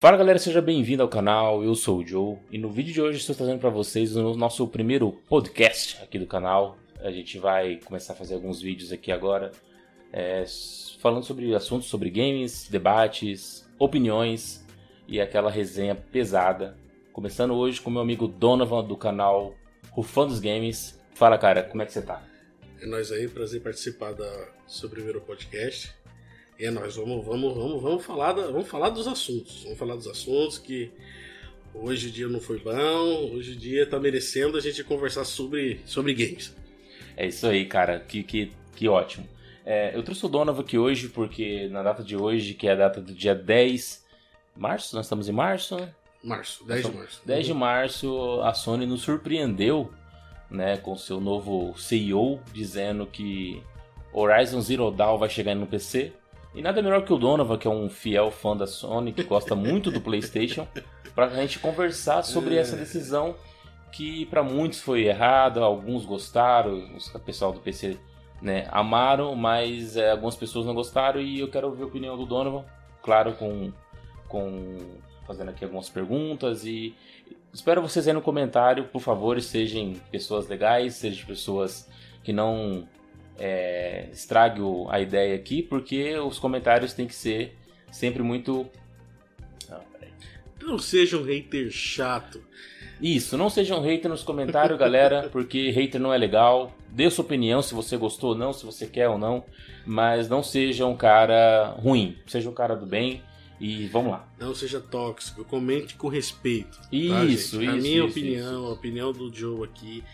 Fala galera, seja bem-vindo ao canal, eu sou o Joe e no vídeo de hoje estou trazendo para vocês o nosso primeiro podcast aqui do canal. A gente vai começar a fazer alguns vídeos aqui agora, é, falando sobre assuntos sobre games, debates, opiniões e aquela resenha pesada. Começando hoje com meu amigo Donovan do canal Rufando dos Games. Fala cara, como é que você tá? É nóis aí, prazer participar da seu primeiro podcast. É nóis, vamos, vamos, vamos, vamos falar, da, vamos falar dos assuntos. Vamos falar dos assuntos que hoje o dia não foi bom, hoje o dia tá merecendo a gente conversar sobre, sobre games. É isso aí, cara, que, que, que ótimo. É, eu trouxe o Donovan aqui hoje porque na data de hoje, que é a data do dia 10 de março, nós estamos em março? Março, 10 de março. 10 de março, a Sony nos surpreendeu né, com seu novo CEO dizendo que Horizon Zero Dawn vai chegar no PC. E nada melhor que o Donovan, que é um fiel fã da Sony, que gosta muito do PlayStation, para a gente conversar sobre essa decisão que para muitos foi errada, alguns gostaram, o pessoal do PC né, amaram, mas é, algumas pessoas não gostaram e eu quero ouvir a opinião do Donovan, claro, com, com fazendo aqui algumas perguntas e espero vocês aí no comentário, por favor, sejam pessoas legais, sejam pessoas que não é, estrague a ideia aqui, porque os comentários têm que ser sempre muito. Não, não seja um hater chato. Isso, não seja um hater nos comentários, galera, porque hater não é legal. Dê sua opinião se você gostou ou não, se você quer ou não, mas não seja um cara ruim, seja um cara do bem. E vamos lá. Não seja tóxico, comente com respeito. Isso, tá, isso. A minha isso, opinião, isso. a opinião do Joe aqui,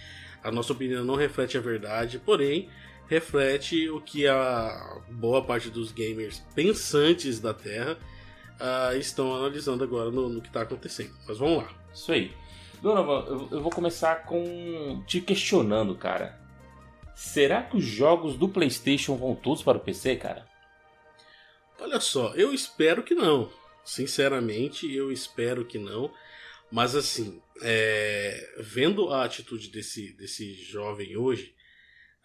a nossa opinião não reflete a verdade, porém reflete o que a boa parte dos gamers pensantes da Terra uh, estão analisando agora no, no que está acontecendo. Mas vamos lá. Isso aí. Donovan, eu, eu vou começar com te questionando, cara. Será que os jogos do PlayStation vão todos para o PC, cara? Olha só, eu espero que não. Sinceramente, eu espero que não. Mas assim, é... vendo a atitude desse, desse jovem hoje,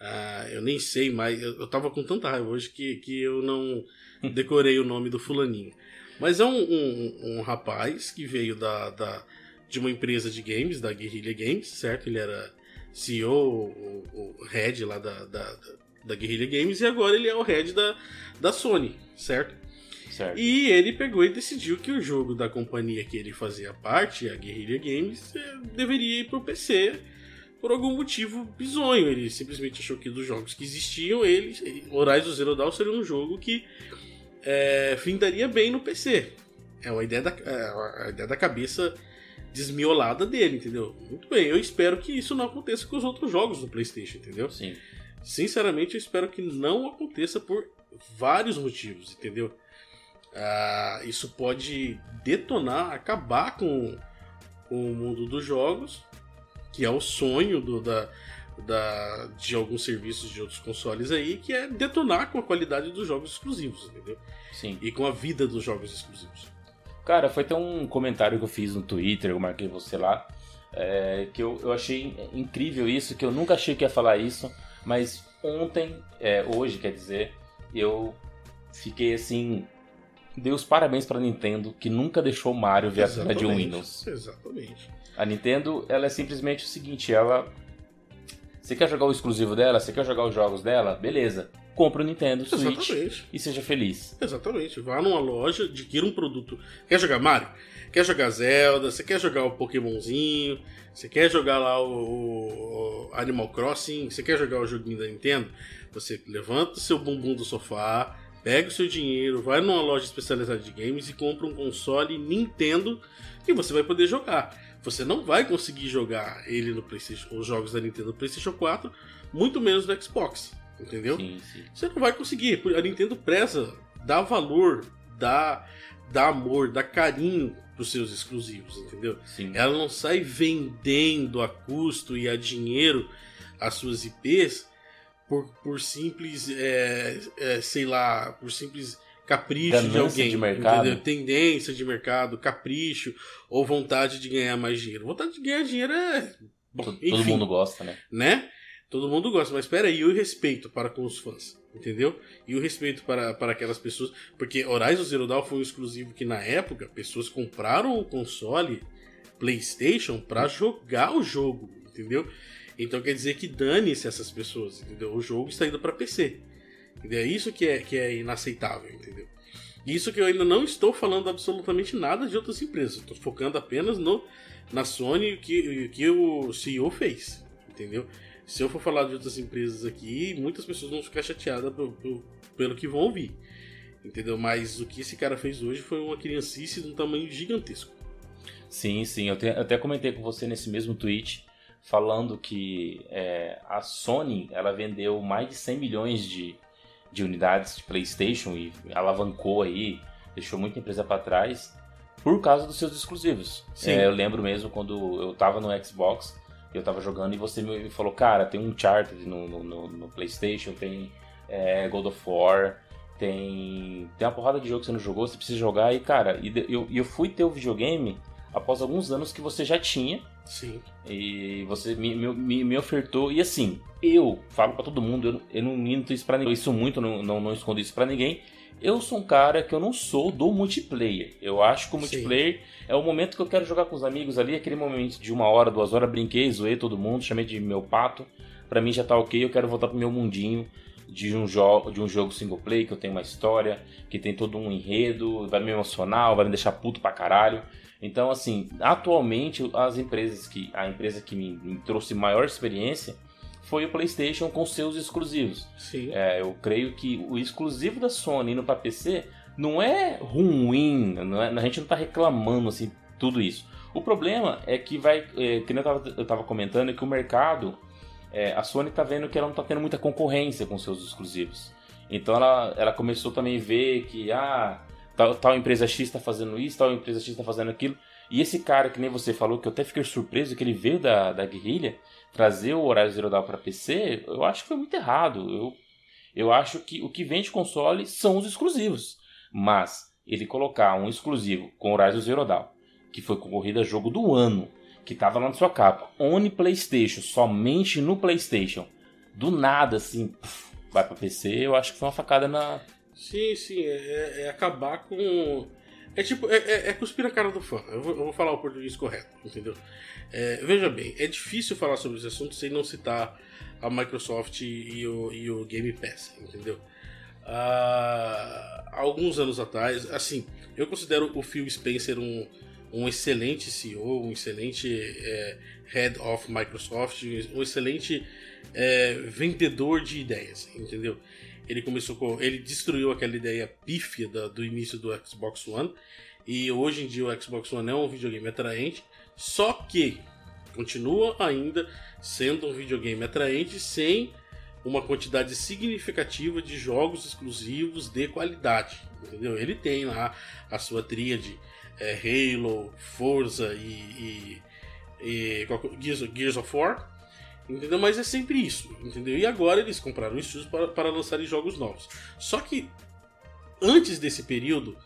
uh, eu nem sei mais. Eu, eu tava com tanta raiva hoje que, que eu não decorei o nome do fulaninho. Mas é um, um, um rapaz que veio da, da, de uma empresa de games, da Guerrilla Games, certo? Ele era CEO, o, o head lá da, da, da Guerrilla Games, e agora ele é o head da, da Sony, certo? certo? E ele pegou e decidiu que o jogo da companhia que ele fazia parte, a Guerrilla Games, deveria ir pro PC por algum motivo bizonho. Ele simplesmente achou que dos jogos que existiam, ele, Horizon Zero Dawn seria um jogo que é, findaria bem no PC. É uma ideia da, é a ideia da cabeça desmiolada dele, entendeu? Muito bem, eu espero que isso não aconteça com os outros jogos do PlayStation, entendeu? Sim. Sinceramente, eu espero que não aconteça por vários motivos, entendeu? Ah, isso pode detonar, acabar com, com o mundo dos jogos, que é o sonho do, da, da, de alguns serviços de outros consoles aí, que é detonar com a qualidade dos jogos exclusivos, entendeu? Sim. E com a vida dos jogos exclusivos. Cara, foi até um comentário que eu fiz no Twitter, eu marquei você lá, é, que eu, eu achei incrível isso, que eu nunca achei que ia falar isso, mas ontem, é, hoje quer dizer, eu fiquei assim. Dei os parabéns pra Nintendo, que nunca deixou o Mario ver a de um Windows. Exatamente. A Nintendo, ela é simplesmente o seguinte, ela... Você quer jogar o exclusivo dela? Você quer jogar os jogos dela? Beleza. Compra o Nintendo Switch Exatamente. e seja feliz. Exatamente. Vá numa loja, adquira um produto. Quer jogar Mario? Quer jogar Zelda? Você quer jogar o Pokémonzinho? Você quer jogar lá o, o Animal Crossing? Você quer jogar o joguinho da Nintendo? Você levanta o seu bumbum do sofá, pega o seu dinheiro, vai numa loja especializada de games e compra um console Nintendo que você vai poder jogar. Você não vai conseguir jogar ele no PlayStation, os jogos da Nintendo no PlayStation 4, muito menos no Xbox, entendeu? Sim, sim. Você não vai conseguir. A Nintendo preza, dá valor, dá, dá amor, dá carinho pros seus exclusivos, entendeu? Sim. Ela não sai vendendo a custo e a dinheiro as suas IPs por, por simples, é, é, sei lá, por simples capricho de alguém, de mercado. entendeu? tendência de mercado, capricho ou vontade de ganhar mais dinheiro. Vontade de ganhar dinheiro é bom, Todo, todo enfim, mundo gosta, né? né? Todo mundo gosta, mas espera aí, e o respeito para com os fãs? Entendeu? E o respeito para, para aquelas pessoas. Porque Horizon Zero Dawn foi um exclusivo que, na época, pessoas compraram o console PlayStation para jogar o jogo, entendeu? Então quer dizer que dane-se essas pessoas, entendeu? O jogo está indo para PC. É isso que é, que é inaceitável, entendeu? Isso que eu ainda não estou falando absolutamente nada de outras empresas. Estou focando apenas no, na Sony que, que o CEO fez, entendeu? Se eu for falar de outras empresas aqui, muitas pessoas vão ficar chateadas pelo, pelo, pelo que vão ouvir. Entendeu? Mas o que esse cara fez hoje foi uma criancice de um tamanho gigantesco. Sim, sim. Eu, te, eu até comentei com você nesse mesmo tweet falando que é, a Sony ela vendeu mais de 100 milhões de, de unidades de PlayStation e alavancou aí, deixou muita empresa para trás por causa dos seus exclusivos. É, eu lembro mesmo quando eu tava no Xbox, eu tava jogando e você me falou, cara, tem um Uncharted no, no, no PlayStation, tem é, God of War, tem, tem uma porrada de jogo que você não jogou, você precisa jogar. E, cara, e eu, eu fui ter o videogame após alguns anos que você já tinha. Sim. E você me, me, me ofertou. E assim, eu falo para todo mundo, eu, eu não minto isso pra ninguém. Isso muito, não, não, não escondo isso para ninguém. Eu sou um cara que eu não sou do multiplayer. Eu acho que o multiplayer Sim. é o momento que eu quero jogar com os amigos ali, aquele momento de uma hora, duas horas, brinquei, zoei todo mundo, chamei de meu pato. Pra mim já tá ok, eu quero voltar pro meu mundinho de um, jogo, de um jogo single play, que eu tenho uma história, que tem todo um enredo, vai me emocionar, vai me deixar puto pra caralho. Então, assim, atualmente as empresas que. A empresa que me, me trouxe maior experiência foi o PlayStation com seus exclusivos. Sim. É, eu creio que o exclusivo da Sony indo para PC não é ruim, não é, a gente não está reclamando assim tudo isso. O problema é que vai, é, que eu tava, eu tava comentando, é que o mercado, é, a Sony está vendo que ela não está tendo muita concorrência com seus exclusivos. Então ela, ela começou também a ver que ah, tal, tal empresa X está fazendo isso, tal empresa X está fazendo aquilo. E esse cara que nem você falou, que eu até fiquei surpreso que ele veio da, da guerrilha, trazer o Horizon Zero Dawn para PC, eu acho que foi muito errado. Eu, eu acho que o que vende console são os exclusivos. Mas ele colocar um exclusivo com Horizon Zero Dawn, que foi concorrido a jogo do ano, que estava lá na sua capa, Only PlayStation, somente no PlayStation, do nada assim, puf, vai para PC, eu acho que foi uma facada na. Sim, sim, é, é acabar com. É tipo, é, é, é cuspir a cara do fã. Eu vou, eu vou falar o português correto, entendeu? É, veja bem, é difícil falar sobre esse assunto sem não citar a Microsoft e o, e o Game Pass, entendeu? Ah, alguns anos atrás, assim, eu considero o Phil Spencer um, um excelente CEO, um excelente é, Head of Microsoft, um excelente é, vendedor de ideias, entendeu? Ele começou com, ele destruiu aquela ideia pífia da, do início do Xbox One e hoje em dia o Xbox One é um videogame atraente só que continua ainda sendo um videogame atraente sem uma quantidade significativa de jogos exclusivos de qualidade. Entendeu? Ele tem lá a sua tríade é, Halo, Forza e, e, e Gears, Gears, of War. Entendeu? Mas é sempre isso. Entendeu? E agora eles compraram estúdios para, para lançarem jogos novos. Só que antes desse período,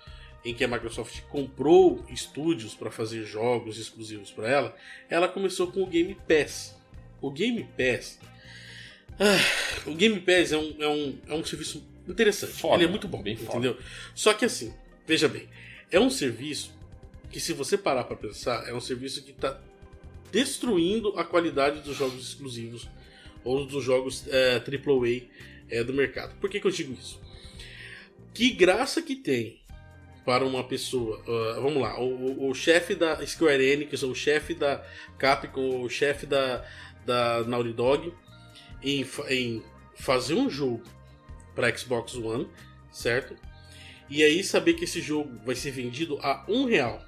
em que a Microsoft comprou estúdios para fazer jogos exclusivos para ela, ela começou com o Game Pass. O Game Pass. Ah, o Game Pass é um, é um, é um serviço interessante. Foda, Ele é muito bom, bem entendeu? Foda. Só que assim, veja bem, é um serviço que, se você parar para pensar, é um serviço que está destruindo a qualidade dos jogos exclusivos ou dos jogos é, AAA é, do mercado. Por que, que eu digo isso? Que graça que tem para uma pessoa. Uh, vamos lá, o, o chefe da Square Enix, o chefe da Capcom, o chefe da, da Naughty Dog, em, em fazer um jogo para Xbox One, certo? E aí saber que esse jogo vai ser vendido a um real,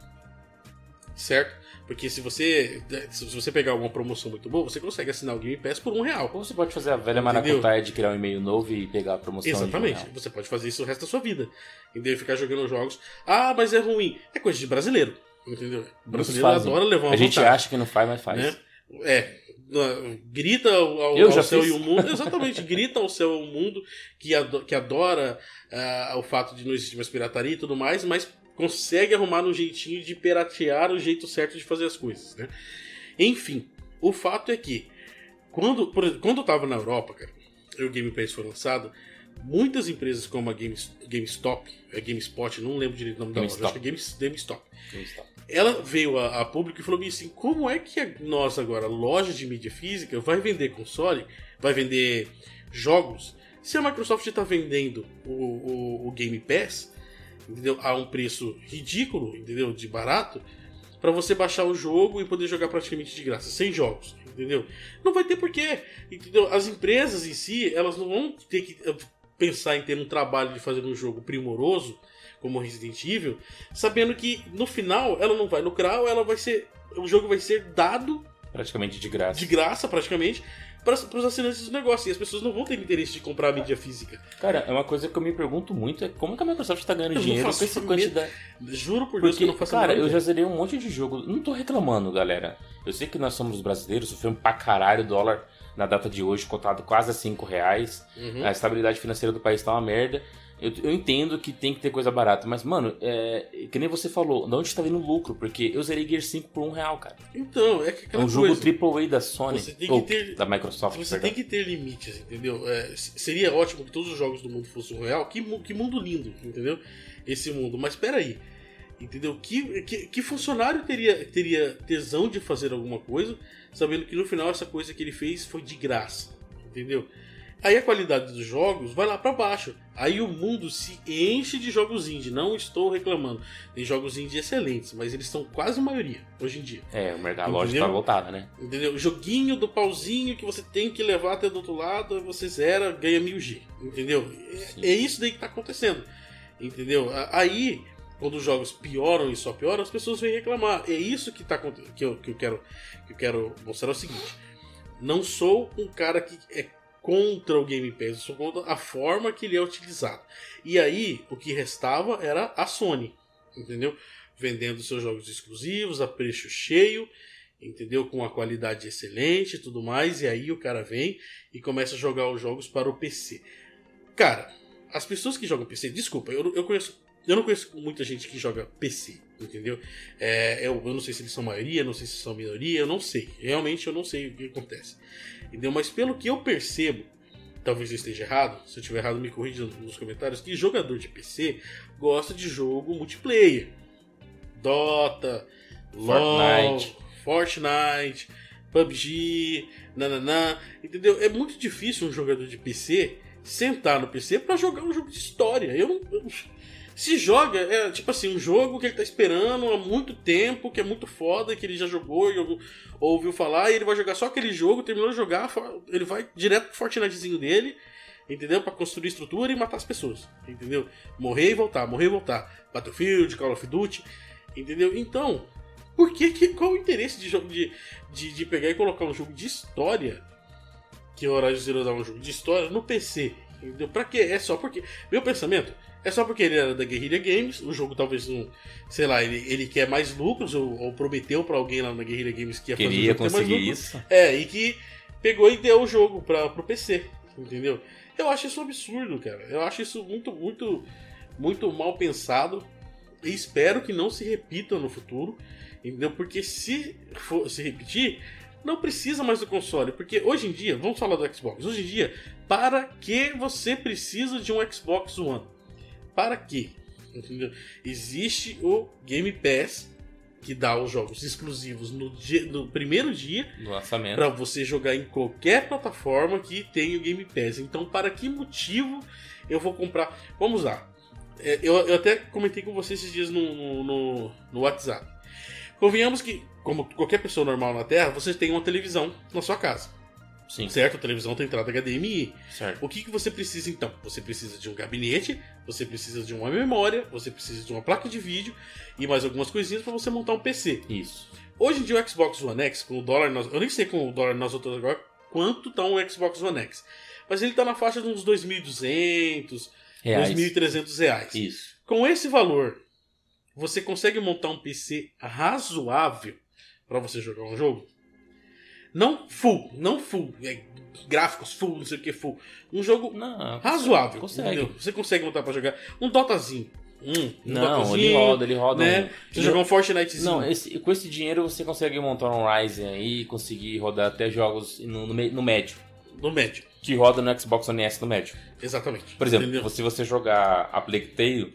certo? Porque se você se você pegar uma promoção muito boa, você consegue assinar o Game Pass por um real. Ou você pode fazer a velha maracutaia de criar um e-mail novo e pegar a promoção Exatamente. Um você pode fazer isso o resto da sua vida. Entendeu? Ficar jogando jogos. Ah, mas é ruim. É coisa de brasileiro. Entendeu? O brasileiro adora levar uma A gente acha que não faz, mas faz. Né? É. Grita ao, ao céu fiz. e o mundo. Exatamente. grita ao céu e ao mundo que, adora, que adora uh, o fato de não existir mais pirataria e tudo mais, mas consegue arrumar um jeitinho de piratear o jeito certo de fazer as coisas, né? Enfim, o fato é que quando, por, quando eu tava na Europa, cara, e o Game Pass foi lançado, muitas empresas como a Game, GameStop, a GameSpot, não lembro direito o nome da loja, acho que é Game, GameStop. GameStop. Ela veio a, a público e falou assim: como é que a, nós agora, loja de mídia física, vai vender console, vai vender jogos, se a Microsoft está vendendo o, o, o, Game Pass entendeu? a um preço ridículo, entendeu? De barato, para você baixar o jogo e poder jogar praticamente de graça, sem jogos, entendeu? Não vai ter porquê, entendeu? As empresas em si, elas não vão ter que eh, pensar em ter um trabalho de fazer um jogo primoroso como Resident Evil, sabendo que no final ela não vai lucrar, ela vai ser o jogo vai ser dado praticamente de graça. De graça, praticamente, para os assinantes do negócio. E as pessoas não vão ter interesse de comprar a mídia física. Cara, é uma coisa que eu me pergunto muito: é como que a Microsoft está ganhando eu dinheiro com essa quantidade. Juro por Deus Porque, que eu não faço Cara, eu já zerei um monte de jogo. Não tô reclamando, galera. Eu sei que nós somos brasileiros, sofremos pra caralho o dólar na data de hoje, cotado quase a 5 reais. Uhum. A estabilidade financeira do país tá uma merda. Eu, eu, entendo que tem que ter coisa barata, mas, mano, é, que nem você falou, de onde está vindo lucro? Porque eu zerei Gear 5 por um real, cara. Então, é que aquela É um jogo AAA da Sony, que ter, da Microsoft. Você perdão. tem que ter limites, entendeu? É, seria ótimo que todos os jogos do mundo fossem um real. Que, que mundo lindo, entendeu? Esse mundo. Mas peraí, entendeu? Que, que, que funcionário teria, teria tesão de fazer alguma coisa, sabendo que no final essa coisa que ele fez foi de graça, entendeu? Aí a qualidade dos jogos vai lá para baixo. Aí o mundo se enche de jogos indie. Não estou reclamando. Tem jogos indie excelentes, mas eles são quase a maioria hoje em dia. É, o mercado loja tá voltada, né? Entendeu? O joguinho do pauzinho que você tem que levar até do outro lado, você zera, ganha 1000G. Entendeu? É, é isso daí que tá acontecendo. Entendeu? Aí, quando os jogos pioram e só pioram, as pessoas vêm reclamar. É isso que, tá, que, eu, que, eu quero, que eu quero mostrar é o seguinte. Não sou um cara que é contra o Game Pass, eu sou contra a forma que ele é utilizado. E aí, o que restava era a Sony, entendeu? Vendendo seus jogos exclusivos a preço cheio, entendeu? Com uma qualidade excelente e tudo mais. E aí o cara vem e começa a jogar os jogos para o PC. Cara, as pessoas que jogam PC, desculpa, eu, eu conheço. Eu não conheço muita gente que joga PC, entendeu? É, eu, eu não sei se eles são maioria, não sei se são minoria, eu não sei. Realmente eu não sei o que acontece. Entendeu? Mas pelo que eu percebo, talvez eu esteja errado, se eu estiver errado me corrija nos comentários, que jogador de PC gosta de jogo multiplayer. Dota, Fortnite, LOL, Fortnite, PUBG, nananã, entendeu? É muito difícil um jogador de PC sentar no PC para jogar um jogo de história. Eu não, eu, se joga, é tipo assim, um jogo que ele tá esperando há muito tempo, que é muito foda, que ele já jogou e ouviu falar, e ele vai jogar só aquele jogo, terminou de jogar, ele vai direto pro Fortnitezinho dele, entendeu? Para construir estrutura e matar as pessoas, entendeu? Morrer e voltar, morrer e voltar. Battlefield, Call of Duty, entendeu? Então, por que, que qual o interesse de, jogo, de, de, de pegar e colocar um jogo de história, que o Horizon Zero Dawn é um jogo de história, no PC? Entendeu? Pra quê? É só porque. Meu pensamento é só porque ele era da Guerrilla Games, o jogo talvez não. Sei lá, ele, ele quer mais lucros, ou, ou prometeu para alguém lá na Guerrilla Games que ia fazer Queria conseguir mais lucros. isso. É, e que pegou e deu o jogo para pro PC, entendeu? Eu acho isso um absurdo, cara. Eu acho isso muito, muito, muito mal pensado. E espero que não se repita no futuro, entendeu? Porque se for se repetir, não precisa mais do console. Porque hoje em dia, vamos falar do Xbox. Hoje em dia, para que você precisa de um Xbox One? Para quê? Entendeu? Existe o Game Pass que dá os jogos exclusivos no, dia, no primeiro dia para você jogar em qualquer plataforma que tenha o Game Pass. Então, para que motivo eu vou comprar? Vamos lá. É, eu, eu até comentei com você esses dias no, no, no WhatsApp. Convenhamos que, como qualquer pessoa normal na Terra, você tem uma televisão na sua casa. Sim. Certo? A televisão tem entrada HDMI. Certo. O que, que você precisa então? Você precisa de um gabinete, você precisa de uma memória, você precisa de uma placa de vídeo e mais algumas coisinhas para você montar um PC. Isso. Hoje em dia o Xbox One X, com o dólar. Eu nem sei com o dólar nas outras agora quanto tá um Xbox One X. Mas ele tá na faixa de uns 2.200, 2.300 reais. Isso. Com esse valor, você consegue montar um PC razoável para você jogar um jogo? Não full, não full. É, gráficos full, não sei o que full. Um jogo não, razoável. Consegue. Entendeu? Você consegue montar pra jogar. Um Dotazinho. Hum, um Não, ele roda, ele roda. Né? um- Você jogar um Fortnitezinho. Não, esse- com esse dinheiro você consegue montar um Ryzen aí, conseguir rodar até jogos no, no, no médio. No médio. Que roda no Xbox One S no médio. Exatamente. Por exemplo, Entendeu? se você jogar a Plague Tale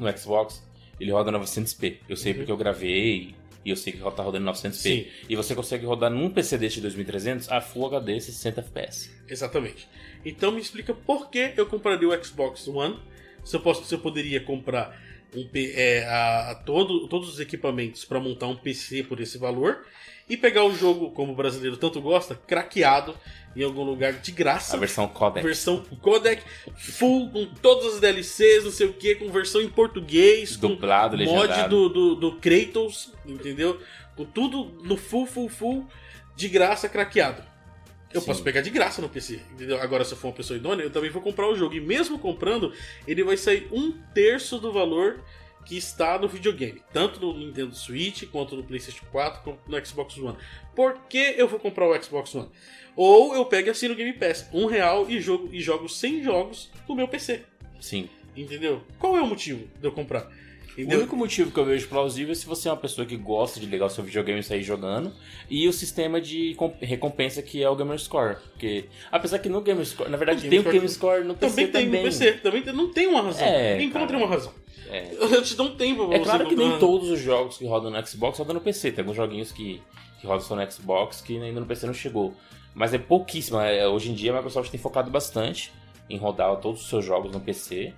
no Xbox, ele roda 900p. Eu sei Uhum. porque eu gravei e eu sei que tá rodando 900p. Sim. E você consegue rodar num PC desse de 2300 a Full HD 60 FPS. Exatamente. Então me explica por que eu compraria o Xbox One. Se eu, posso, se eu poderia comprar um, é, a, a todo, todos os equipamentos para montar um PC por esse valor e pegar o jogo, como o brasileiro tanto gosta, craqueado em algum lugar de graça. A versão codec. Versão codec full, com todas as DLCs, não sei o que, com versão em português, com Dublado, mod legendado. do, do, do Kratos, entendeu? Com tudo no full, full, full, de graça, craqueado. Eu Sim. posso pegar de graça no PC, entendeu? Agora, se eu for uma pessoa idônea, eu também vou comprar o jogo. E mesmo comprando, ele vai sair um terço do valor que está no videogame. Tanto no Nintendo Switch, quanto no PlayStation 4, quanto no Xbox One. Por que eu vou comprar o Xbox One? Ou eu pego e assino o Game Pass, um real e jogo, e jogo 100 jogos no meu PC. Sim. Entendeu? Qual é o motivo de eu comprar? O Entendeu? único motivo que eu vejo plausível é se você é uma pessoa que gosta de ligar o seu videogame e sair jogando, e o sistema de com- recompensa que é o Gamerscore. Porque, apesar que no Gamerscore, na verdade, O tem o Gamerscore Gamerscore no PC Também tem também. no PC, também tem- não tem uma razão. É, Encontre uma razão. É. Eu te dou um tempo pra É claro que nem todos os jogos que rodam no Xbox rodam no PC. Tem alguns joguinhos que, que rodam só no Xbox que ainda no PC não chegou. Mas é pouquíssimo. É, hoje em dia a Microsoft tem focado bastante em rodar todos os seus jogos no PC.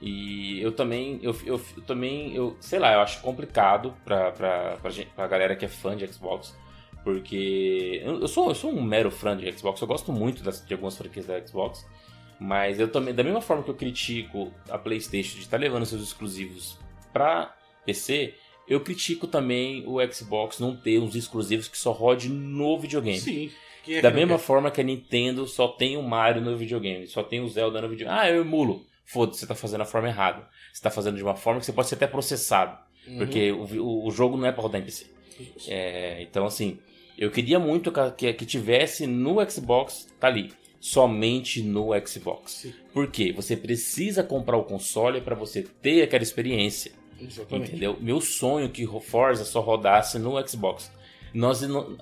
E eu também, eu, eu, eu também, eu, sei lá, eu acho complicado pra, pra, pra, gente, pra galera que é fã de Xbox. Porque eu, eu sou, eu sou um mero fã de Xbox, eu gosto muito das, de algumas franquias da Xbox. Mas eu também, da mesma forma que eu critico a PlayStation de estar levando seus exclusivos pra PC, eu critico também o Xbox não ter uns exclusivos que só rode no videogame. Sim. É da mesma forma que a Nintendo só tem o Mario no videogame, só tem o Zelda no videogame. Ah, eu emulo. Foda-se, você tá fazendo a forma errada. Você tá fazendo de uma forma que você pode ser até processado. Uhum. Porque o, o, jogo não é pra rodar em PC. É, então, assim, eu queria muito que, que, que tivesse no Xbox, tá ali, somente no Xbox. Sim. Por quê? Você precisa comprar o console para você ter aquela experiência. Exatamente. Entendeu? Meu sonho é que o Forza só rodasse no Xbox. Nós não-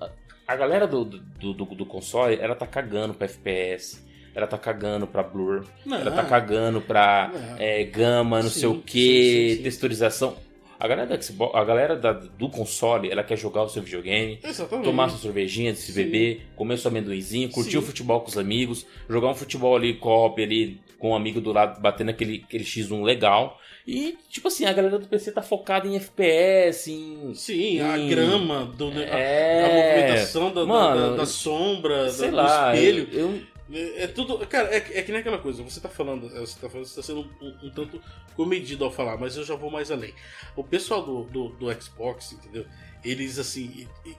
a galera do, do, do, do console, ela tá cagando pra FPS, ela tá cagando pra blur, Não. ela tá cagando pra Não. é, gama, não Sim, sei o que, texturização. A galera, do Xbox, a galera da- do console, ela quer jogar o seu videogame, Exatamente. tomar sua cervejinha, se beber, comer seu amendoinzinho, curtir Sim. o futebol com os amigos, jogar um futebol ali, co-op ali, com um amigo do lado, batendo aquele, aquele X1 legal. E, tipo assim, a galera do PC tá focada em FPS, em. Sim, a Hum. grama, do, a- É. a movimentação da, da- Mano, da, da sombra, Sei do, lá, do espelho. eu- eu, É, é tudo. Cara, é, é que nem aquela coisa, você tá falando, você tá falando, você tá sendo um, um tanto comedido ao falar, mas eu já vou mais além. O pessoal do, do, do Xbox, entendeu? Eles assim. e- e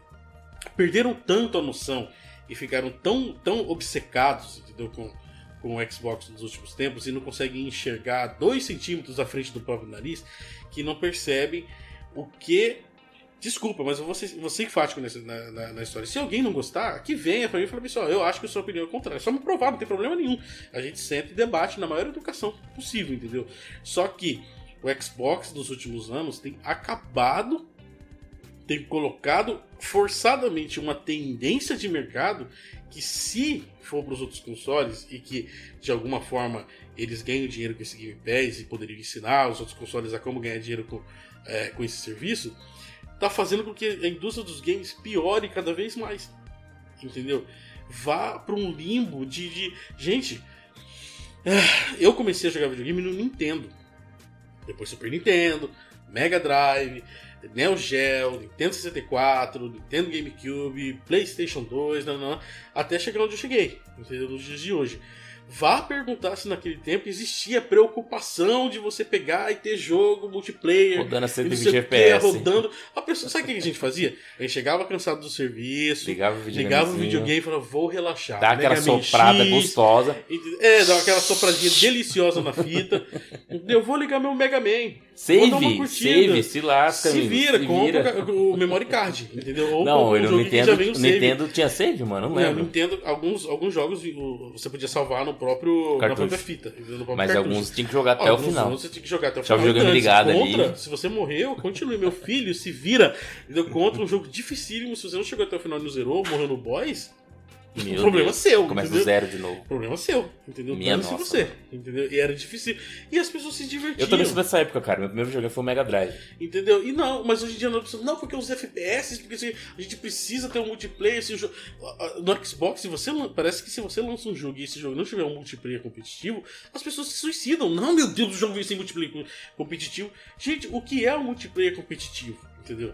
perderam tanto a noção e ficaram tão, tão obcecados, entendeu? Com, com o Xbox nos últimos tempos e não conseguem enxergar dois centímetros à frente do próprio nariz que não percebem o que. Desculpa, mas eu vou ser, vou enfático nessa, na, na- na história. Se alguém não gostar, que venha pra mim e fale assim: ó, eu acho que a sua opinião é contrária. É só me provar, não tem problema nenhum. A gente senta e debate na maior educação possível, entendeu? Só que o Xbox nos últimos anos tem acabado, tem colocado forçadamente uma tendência de mercado que, se for para os outros consoles e que de alguma forma eles ganham dinheiro com esse Game Pass e poderiam ensinar os outros consoles a como ganhar dinheiro com, é, com esse serviço, tá fazendo com que a indústria dos games piore cada vez mais. Entendeu? Vá para um limbo de, de. Gente, ah, eu comecei a jogar videogame no Nintendo. Depois Super Nintendo, Mega Drive, Neo Geo, Nintendo 64, Nintendo GameCube, PlayStation 2, não, não, até chegar onde eu cheguei, entendeu? Nos dias de hoje. Vá perguntar se naquele tempo existia preocupação de você pegar e ter jogo multiplayer. rodando a e não sei 120 o quê, FPS. rodando. A pessoa, sabe o que a gente fazia? A gente chegava cansado do serviço, Ligava o videogame. ligava o videogame e falava, vou relaxar. Dá aquela soprada X, gostosa. É, dá aquela sopradinha deliciosa na fita. Eu vou ligar meu Mega Man. Save, save, se lasca, Se vira, se compra vira. o memory card, entendeu? Ou Não, ele, um o jogo que Nintendo, tinha save, mano? Não Não, lembro. Nintendo, alguns, alguns jogos você podia salvar no próprio, na Cartucho. própria fita. próprio Mas cartucho. alguns tinha que jogar até o Alguns final. Você tinha que jogar até o final. Então, ligado ali. contra, Se você morreu, continue. Meu filho se vira. Contra um jogo dificílimo. Se você não chegou até o final e não zerou, morreu no boss, Meu problema Deus. é seu. Começa do entendeu? zero de novo. Problema seu, entendeu? Minha Dane-se nossa. você, entendeu? E era difícil. E as pessoas se divertiam. Eu também sou dessa época, cara. Meu primeiro videogame foi o Mega Drive. Entendeu? E não, mas hoje em dia não precisa. Não, porque os FPS, porque assim, a gente precisa ter um multiplayer. Esse jogo, no Xbox, se você parece que se você lança um jogo e esse jogo não tiver um multiplayer competitivo, as pessoas se suicidam. Não, meu Deus, o jogo vem sem multiplayer co- competitivo. Gente, o que é um multiplayer competitivo? Entendeu?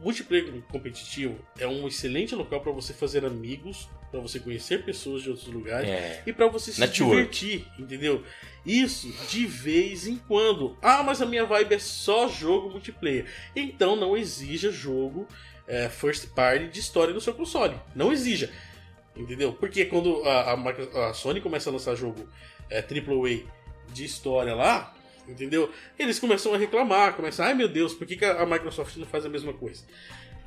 Multiplayer competitivo é um excelente local para você fazer amigos, para você conhecer pessoas de outros lugares É. e pra você se Network. divertir, entendeu? Isso de vez em quando. Ah, mas a minha vibe é só jogo multiplayer. Então não exija jogo é, first party de história no seu console. Não exija. Entendeu? Porque quando a, a a Sony começa a lançar jogo é, AAA de história lá, entendeu? Eles começam a reclamar, começam, ai meu Deus, por que, que a Microsoft não faz a mesma coisa?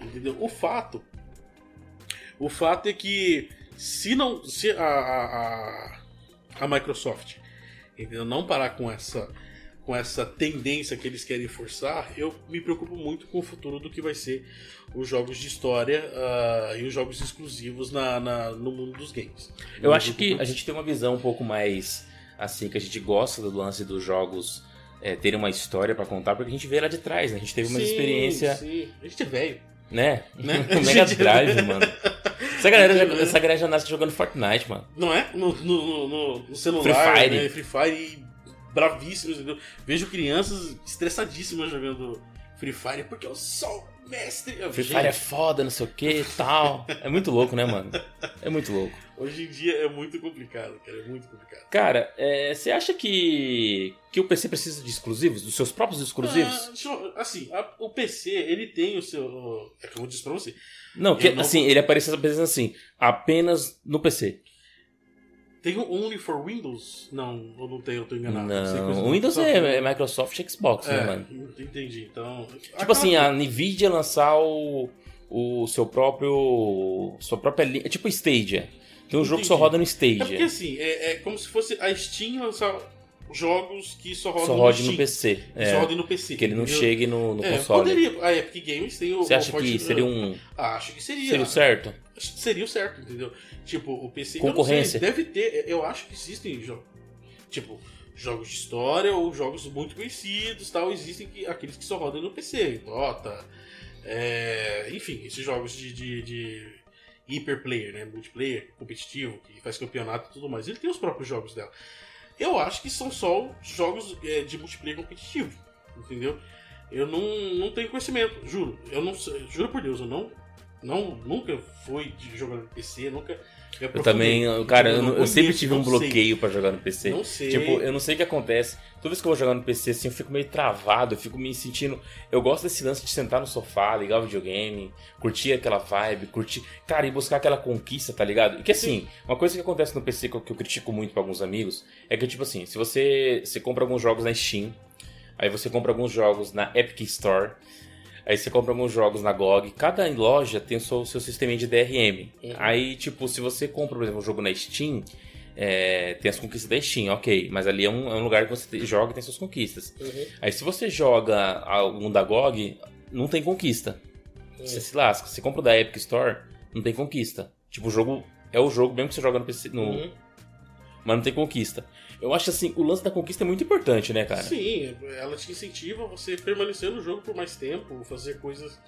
Entendeu? O fato. O fato é que se não. Se a, a, a, Microsoft entendeu? não parar com essa. Com essa tendência que eles querem forçar, eu me preocupo muito com o futuro do que vai ser os jogos de história ah, e os jogos exclusivos na, na- no mundo dos games. Eu acho que a gente tem uma visão um pouco mais assim, que a gente gosta do lance dos jogos é, terem uma história pra contar, porque a gente vê lá de trás, né? A gente teve uma Sim, experiência, Sim, a gente é velho. né? Né? O Mega Drive, mano. Essa galera, já, essa galera já nasce jogando Fortnite, mano. Não é? No, no, no- no celular, Free Fire. né? Free Fire bravíssimos, entendeu? Vejo crianças estressadíssimas jogando Free Fire porque eu sou o mestre. Free gente, Fire é foda, não sei o que e tal. É muito louco, né, mano? É muito louco. Hoje em dia é muito complicado, cara. É muito complicado. Cara, é, você acha que, que o PC precisa de exclusivos? Dos seus próprios exclusivos? Ah, eu- assim, a- o PC, ele tem o seu. É como eu disse pra você. não, que, não- assim, ele pensando assim, apenas no PC. Tem o Only for Windows? Não, eu não tenho, eu tô enganado. Não, o Windows é, é Microsoft Xbox, né, É, mano? entendi. Então. Tipo assim, a Nvidia lançar o, o seu próprio. sua própria linha. É tipo Stadia. Tem um jogo que só roda no É porque Stadia. assim, é, é como se fosse a Steam lançar jogos que só rodam Só no roda Steam. no PC. É, só rodem no PC. que ele não entendeu? chegue no, no É, console. poderia. A Epic Games tem o. Você acha Fortnite- que seria um. Ah, acho que seria. Seria o certo? Seria o certo, entendeu? Tipo, o PC. Concorrência. Sei, deve ter. Eu acho que existem jogos. Tipo, jogos de história ou jogos muito conhecidos tal. Existem que, aqueles que só rodam no PC. Dota. é, enfim, esses jogos de, de, de hiperplayer, né? Multiplayer, competitivo, que faz campeonato e tudo mais. Ele tem os próprios jogos dela. Eu acho que são só jogos é, de multiplayer competitivo. Entendeu? Eu não, não tenho conhecimento, juro. Eu não juro por Deus, eu não, não nunca fui de jogar no PC, nunca. Me Eu também, eu- cara, eu, não não- eu sempre tive um bloqueio pra jogar no PC. Não sei. Tipo, eu não sei o que acontece. Toda vez que eu vou jogar no PC, assim, eu fico meio travado, eu fico me sentindo. Eu gosto desse lance de sentar no sofá, ligar o videogame, curtir aquela vibe, curtir. Cara, e buscar aquela conquista, tá ligado? E que assim, uma coisa que acontece no PC que eu, que eu critico muito pra alguns amigos é que, tipo assim, se você, você compra alguns jogos na Steam, aí você compra alguns jogos na Epic Store. Aí você compra alguns jogos na GOG. Cada loja tem o seu, seu sistema de DRM. Uhum. Aí, tipo, se você compra, por exemplo, um jogo na Steam, é, tem as conquistas da Steam, ok. Mas ali é um, é um lugar que você joga e tem suas conquistas. Uhum. Aí se você joga algum da GOG, não tem conquista. Você se lasca. Você compra o da Epic Store, não tem conquista. Tipo, o jogo é o jogo mesmo que você joga no PC. No, Uhum. Mas não tem conquista. Eu acho assim, o lance da conquista é muito importante, né, cara? Sim, ela te incentiva a você permanecer no jogo por mais tempo, fazer coisas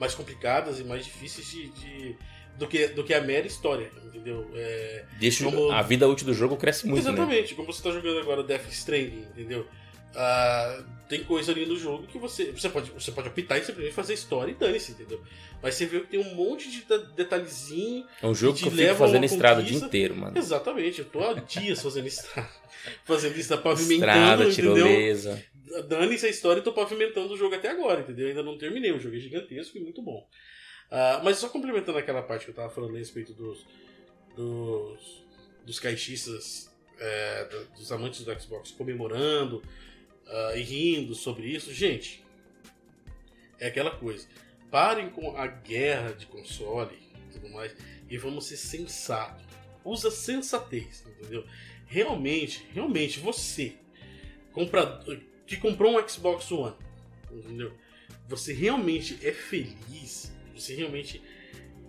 mais complicadas e mais difíceis de, de- do, que, do que a mera história, entendeu? É, Deixa Como- a vida útil do jogo cresce muito, né? Exatamente, como você tá jogando agora Death Stranding, entendeu? Ah, tem coisa ali no jogo que você. Você pode, você pode optar em simplesmente fazer história e dane-se, entendeu? Mas você vê que tem um monte de de- detalhezinho. É um jogo que eu fico fazendo estrada o dia inteiro, mano. Exatamente, eu tô há dias fazendo estrada. Fazendo isso, pavimentando, Estrada, tirolesa. Dane-se a história e tô pavimentando o jogo até agora, entendeu? Ainda não terminei, o jogo é gigantesco e muito bom. Ah, mas só complementando aquela parte que eu tava falando a respeito dos. dos. dos caixistas, é, do- dos amantes do Xbox comemorando ah, e rindo sobre isso. Gente, é aquela coisa. Parem com a guerra de console e tudo mais e vamos ser sensatos. Usa sensatez, entendeu? realmente, realmente, você que comprou um Xbox One, entendeu? Você realmente é feliz, você realmente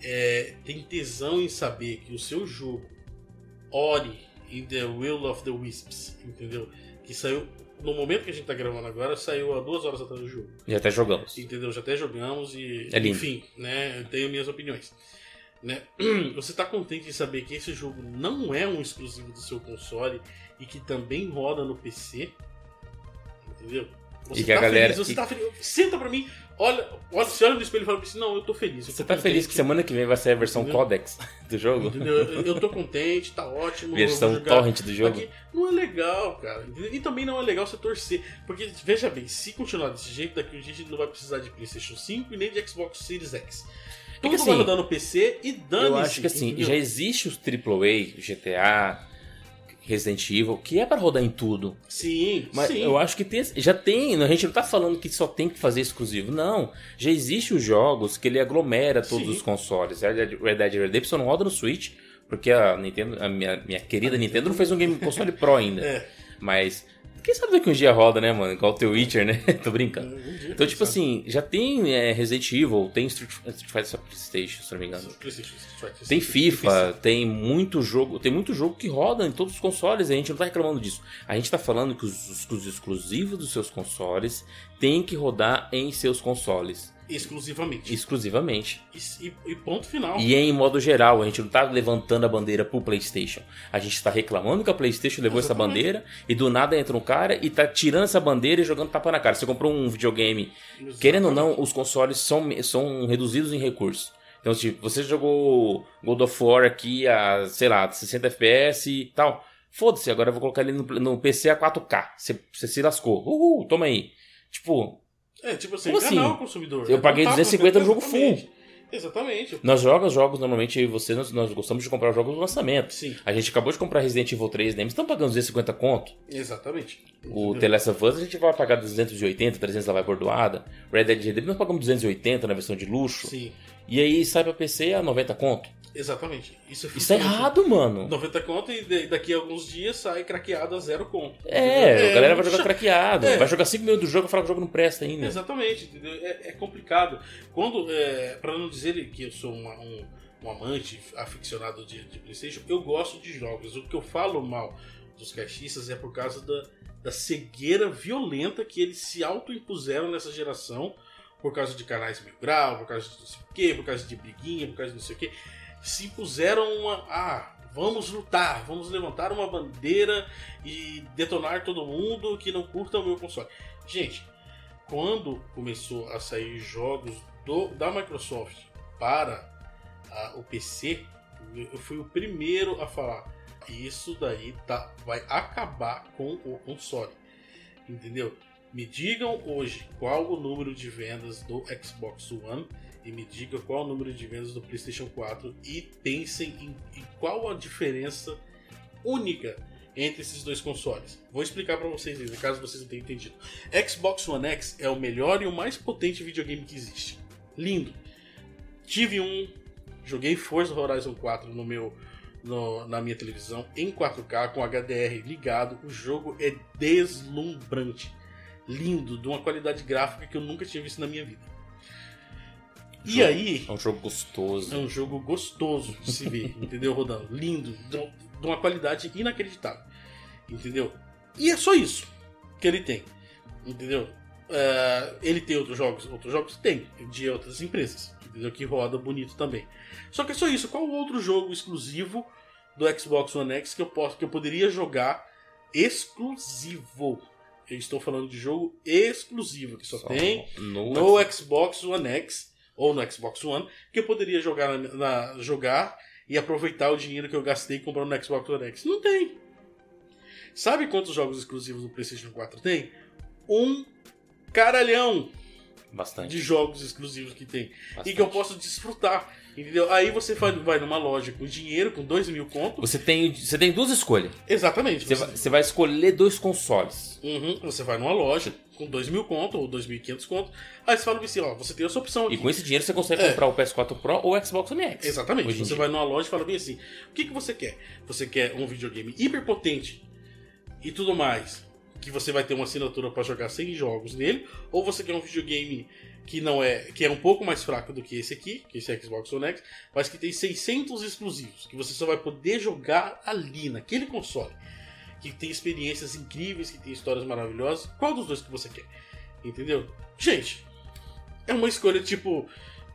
é, tem tesão em saber que o seu jogo Ori in the Will of the Wisps, entendeu? Que saiu no momento que a gente tá gravando agora, saiu há duas horas atrás do jogo. E até jogamos. Entendeu? Já até jogamos e. É lindo. Enfim, né? Eu tenho minhas opiniões. Né? Você tá contente em saber que esse jogo não é um exclusivo do seu console e que também roda no PC? Entendeu? Você E que a tá galera- feliz, você e- tá feliz. Senta pra mim, olha, olha, você olha no espelho e fala assim, não, eu tô feliz. eu Você tô tá feliz que semana que vem vai ser a versão Entendeu? Codex do jogo? Entendeu? Eu, eu tô contente, tá ótimo. Versão torrent do jogo? aqui. Não é legal, cara. entendeu? E também não é legal você torcer. Porque, veja bem, se continuar desse jeito, daqui a gente não vai precisar de PlayStation 5 e nem de Xbox Series X. Tudo assim, vai rodar no PC e dane Eu acho que assim, já existe os AAA, GTA, Resident Evil, que é pra rodar em tudo. Sim, Mas sim. eu acho que tem, já tem, a gente não tá falando que só tem que fazer exclusivo, não. Já existe os jogos que ele aglomera todos Sim. os consoles. Red Dead Red Dead Redemption não roda no Switch, porque a Nintendo, a minha, minha querida Nintendo não fez um game console Pro ainda. É. Mas quem sabe daqui um dia roda, né, mano? Igual o The Witcher, né? Tô brincando. Um dia, Então, tipo assim, já tem é, Resident Evil, tem Street, Street Fighter Playstation, se não me engano. Tem. FIFA, tem muito jogo, tem muito jogo que roda em todos os consoles, e a gente não tá reclamando disso. A gente tá falando que os, os exclusivos dos seus consoles têm que rodar em seus consoles, Exclusivamente. exclusivamente. E, e- ponto final. E em modo geral, a gente não tá levantando a bandeira pro PlayStation. A gente tá reclamando que a PlayStation levou essa Exatamente. bandeira e do nada entra um cara e tá tirando essa bandeira e jogando tapa na cara. Você comprou um videogame Querendo ou não, os consoles são, são reduzidos em recursos. Então, tipo, você jogou God of War aqui a, sei lá, 60 FPS e tal. Foda-se, agora eu vou colocar ele no, no PC a 4K. Você, você se lascou. Uhul, toma aí. Tipo, É, tipo assim, Como enganar assim? o consumidor. Eu É paguei contar 250 no com- jogo exatamente. Exatamente. nós jogamos jogos, normalmente eu e você, nós, nós gostamos de comprar jogos no lançamento. Sim, A gente acabou de comprar Resident Evil 3, né? Mas estamos pagando 250 conto. exatamente. O? The Last of Us a gente vai pagar 280, 300 ela vai bordoada. Red Dead Redemption nós pagamos 280 na versão de luxo. Sim, E aí sai pra PC a 90 conto. Exatamente. Isso é, Isso é frustrante. errado, mano. 90 conto e daqui a alguns dias sai craqueado a zero conto. É, Entendeu? a galera vai jogar craqueado. É. Vai jogar 5 minutos do jogo e falar que o jogo não presta ainda. Exatamente, entendeu? É, é complicado. Quando, é, para não dizer que eu sou uma- um, um amante aficionado de, de PlayStation, eu gosto de jogos. O que eu falo mal dos caixistas é por causa da, da cegueira violenta que eles se autoimpuseram nessa geração, por causa de canais mil grau, por causa de não sei o quê, por causa de briguinha, por causa de não sei o quê. Se impuseram uma. Ah, vamos lutar, vamos levantar uma bandeira e detonar todo mundo que não curta o meu console. Gente, quando começou a sair jogos do, da Microsoft para ah, o PC, eu fui o primeiro a falar. Isso daí tá, vai acabar com o console. Entendeu? Me digam hoje qual o número de vendas do Xbox One e me diga qual o número de vendas do PlayStation 4 e pensem em, em qual a diferença única entre esses dois consoles. Vou explicar para vocês isso, caso vocês não tenham entendido. Xbox One X é o melhor e o mais potente videogame que existe. Lindo. Tive um, joguei Forza Horizon 4 no meu no- na minha televisão em 4K com HDR ligado. O jogo é deslumbrante, lindo, de uma qualidade gráfica que eu nunca tinha visto na minha vida. E Jogo- aí, É um jogo gostoso. é um jogo gostoso de se ver, entendeu, Rodando? Lindo, de uma qualidade inacreditável, entendeu? E é só isso que ele tem, entendeu? É, ele tem outros jogos? Outros jogos tem, de outras empresas, entendeu? Que roda bonito também. Só que é só isso. Qual o outro jogo exclusivo do Xbox One X que eu, posso, que eu poderia jogar exclusivo? Eu estou falando de jogo exclusivo, que só, Só tem no, no Xbox One X ou no Xbox One que eu poderia jogar na, na- jogar e aproveitar o dinheiro que eu gastei comprando no Xbox One X. Não tem. Sabe quantos jogos exclusivos do PlayStation 4 tem? Um caralhão Bastante. de jogos exclusivos que tem bastante. e que eu posso desfrutar. Entendeu? Aí você vai, vai numa loja com dinheiro, com dois mil contos. Você tem, você tem duas escolhas. Exatamente. Você Você, vai, você vai escolher dois consoles. Uhum, você vai numa loja com 2 mil conto ou 2.500 conto. Aí você fala assim, ó, você tem essa opção aqui. E com esse dinheiro você consegue É. comprar o PS4 Pro ou o Xbox One X. Exatamente. Você vai numa loja e fala bem assim: o que, que você quer? Você quer um videogame hiperpotente e tudo mais, que você vai ter uma assinatura para jogar 100 jogos nele, ou você quer um videogame que não é que é um pouco mais fraco do que esse aqui, que esse Xbox One X, mas que tem 600 exclusivos, que você só vai poder jogar ali naquele console, que tem experiências incríveis, que tem histórias maravilhosas. Qual dos dois que você quer? Entendeu? Gente, é uma escolha tipo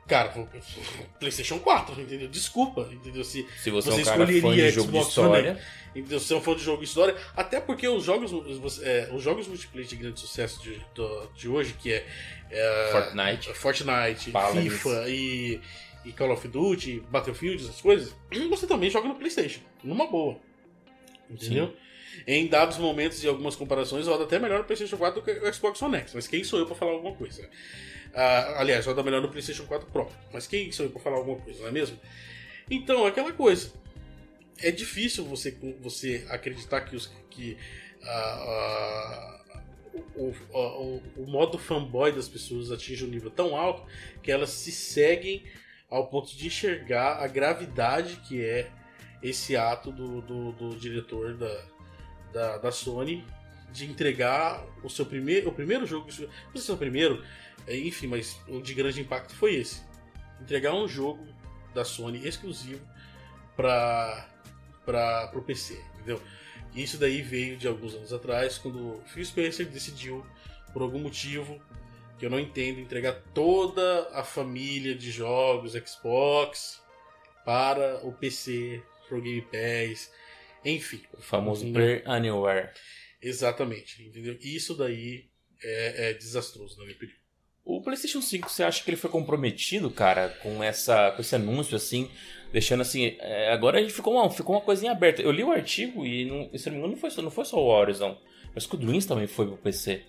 Cara, PlayStation 4, entendeu? Desculpa, entendeu? Se, Se você, Você é um cara fã escolheria de jogo de Xbox One história, entendeu? Se eu for de jogo de história, até porque os jogos, os, é, os jogos multiplayer de grande sucesso de, de hoje, que é, é, Fortnite. Fortnite, Paladins. FIFA e, e Call of Duty, Battlefield, essas coisas, você também joga no PlayStation, numa boa. Entendeu? Em dados momentos e algumas comparações, roda até melhor no PlayStation 4 do que o Xbox One X. Mas quem sou eu pra falar alguma coisa? Ah, aliás, roda melhor no PlayStation 4 Pro. Mas quem sou eu pra falar alguma coisa, não é mesmo? Então, aquela coisa. É difícil você, você acreditar que, os, que ah, ah, o, o, o, o modo fanboy das pessoas atinge um nível tão alto que elas se seguem ao ponto de enxergar a gravidade que é esse ato do, do, do diretor da, da, da Sony de entregar o seu primeiro, o primeiro jogo, não sei se é o primeiro, é, enfim, mas o de grande impacto foi esse. Entregar um jogo da Sony exclusivo para para o PC, entendeu? Isso daí veio de alguns anos atrás, quando o Phil Spencer decidiu, por algum motivo que eu não entendo, entregar toda a família de jogos Xbox para o PC, pro Game Pass, enfim. o famoso Sim. Per Anywhere. Exatamente, entendeu? Isso daí é, é desastroso, na minha opinião. O PlayStation 5, você acha que ele foi comprometido, cara, com essa com esse anúncio assim, deixando assim, é, agora a gente ficou uma, ficou uma coisinha aberta. Eu li o artigo e não, se não me engano não foi só, não foi só o Horizon, mas que o Dreams também foi pro PC.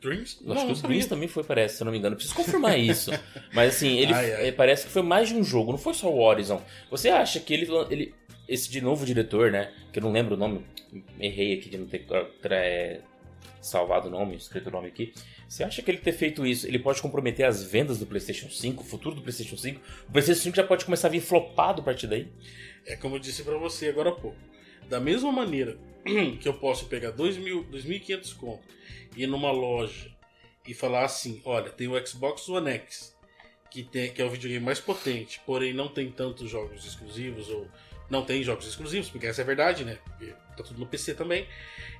Dreams? Eu acho que o Dreams também foi, parece, se eu não me engano. Eu preciso confirmar isso. Mas assim, ele Ai, ai. é, parece que foi mais de um jogo, não foi só o Horizon. Você acha que ele, ele esse de novo diretor, né, que eu não lembro o nome, errei aqui de não ter é, salvado o nome, escrito o nome aqui. Você acha que ele ter feito isso, ele pode comprometer as vendas do PlayStation 5, o futuro do PlayStation 5? O PlayStation 5 já pode começar a vir flopado a partir daí? É como eu disse pra você agora há pouco. Da mesma maneira que eu posso pegar 2.000, 2.500 conto e ir numa loja e falar assim, olha, tem o Xbox One X, que, tem, que é o videogame mais potente, porém não tem tantos jogos exclusivos, ou não tem jogos exclusivos, porque essa é a verdade, né? Porque tá tudo no PC também.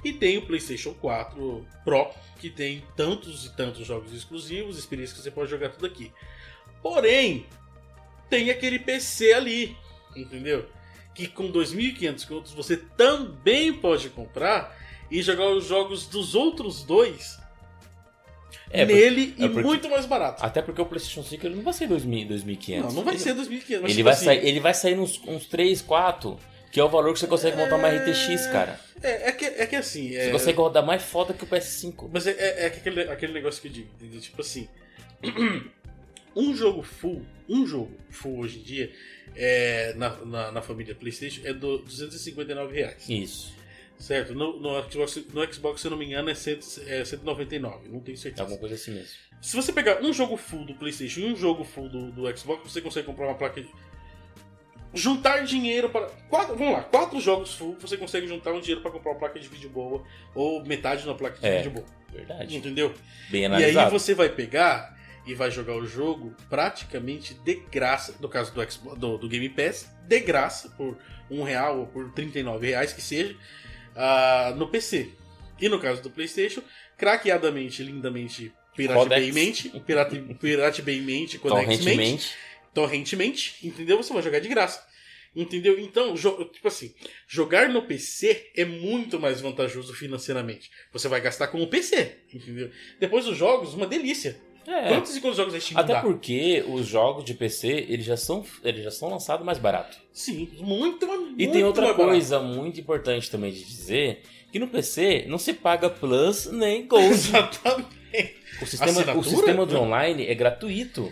E tem o PlayStation 4 Pro, que tem tantos e tantos jogos exclusivos, experiências que você pode jogar tudo aqui. Porém, tem aquele PC ali, entendeu? Que com 2.500 contos você também pode comprar e jogar os jogos dos outros dois É, nele é e porque- muito mais barato. Até porque o PlayStation 5 ele não vai ser 2.000, 2.500. Não, não vai Ele- ser 2.500, mas Ele tipo vai, assim, sair, ele vai sair nos uns 3, 4, que é o valor que você consegue montar uma RTX, cara. É, é que, é que assim. Você É, consegue rodar mais foda que o PS5. Mas é, é- é aquele, aquele negócio que eu digo, entendeu? Tipo assim. Um jogo full, um jogo full hoje em dia, é, na, na, na família PlayStation, é do 259 reais. Isso. Certo? No, no, Xbox, no Xbox, se eu não me engano, é, cento, é 199, não tenho É certeza. alguma coisa assim mesmo. Se você pegar um jogo full do PlayStation e um jogo full do, do Xbox, você consegue comprar uma placa de. Juntar dinheiro para. Quatro, vamos lá, quatro jogos full, você consegue juntar um dinheiro para comprar uma placa de vídeo boa, ou metade de uma placa de É. vídeo boa. Verdade. Entendeu? Bem E aí analisado. você vai pegar e vai jogar o jogo praticamente de graça, no caso do, Xbox, do, do Game Pass, de graça, por um real ou por 39 reais que seja, ah, no PC. E no caso do Playstation, craqueadamente, lindamente, piratemente, pirate, piratemente, connectmente, Torrentemente. torrentemente, entendeu? Você vai jogar de graça. Entendeu? Então, tipo assim, jogar no PC é muito mais vantajoso financeiramente. Você vai gastar com o PC, entendeu? Depois os jogos, uma delícia. É. Quantos e quantos jogos a Steam Até dá? porque os jogos de PC, eles já são, eles já são lançados mais barato. Sim, muito, muito E tem outra mais barato. coisa muito importante também de dizer, que no PC não se paga Plus nem Gold. Exatamente. O sistema, o sistema de online é gratuito.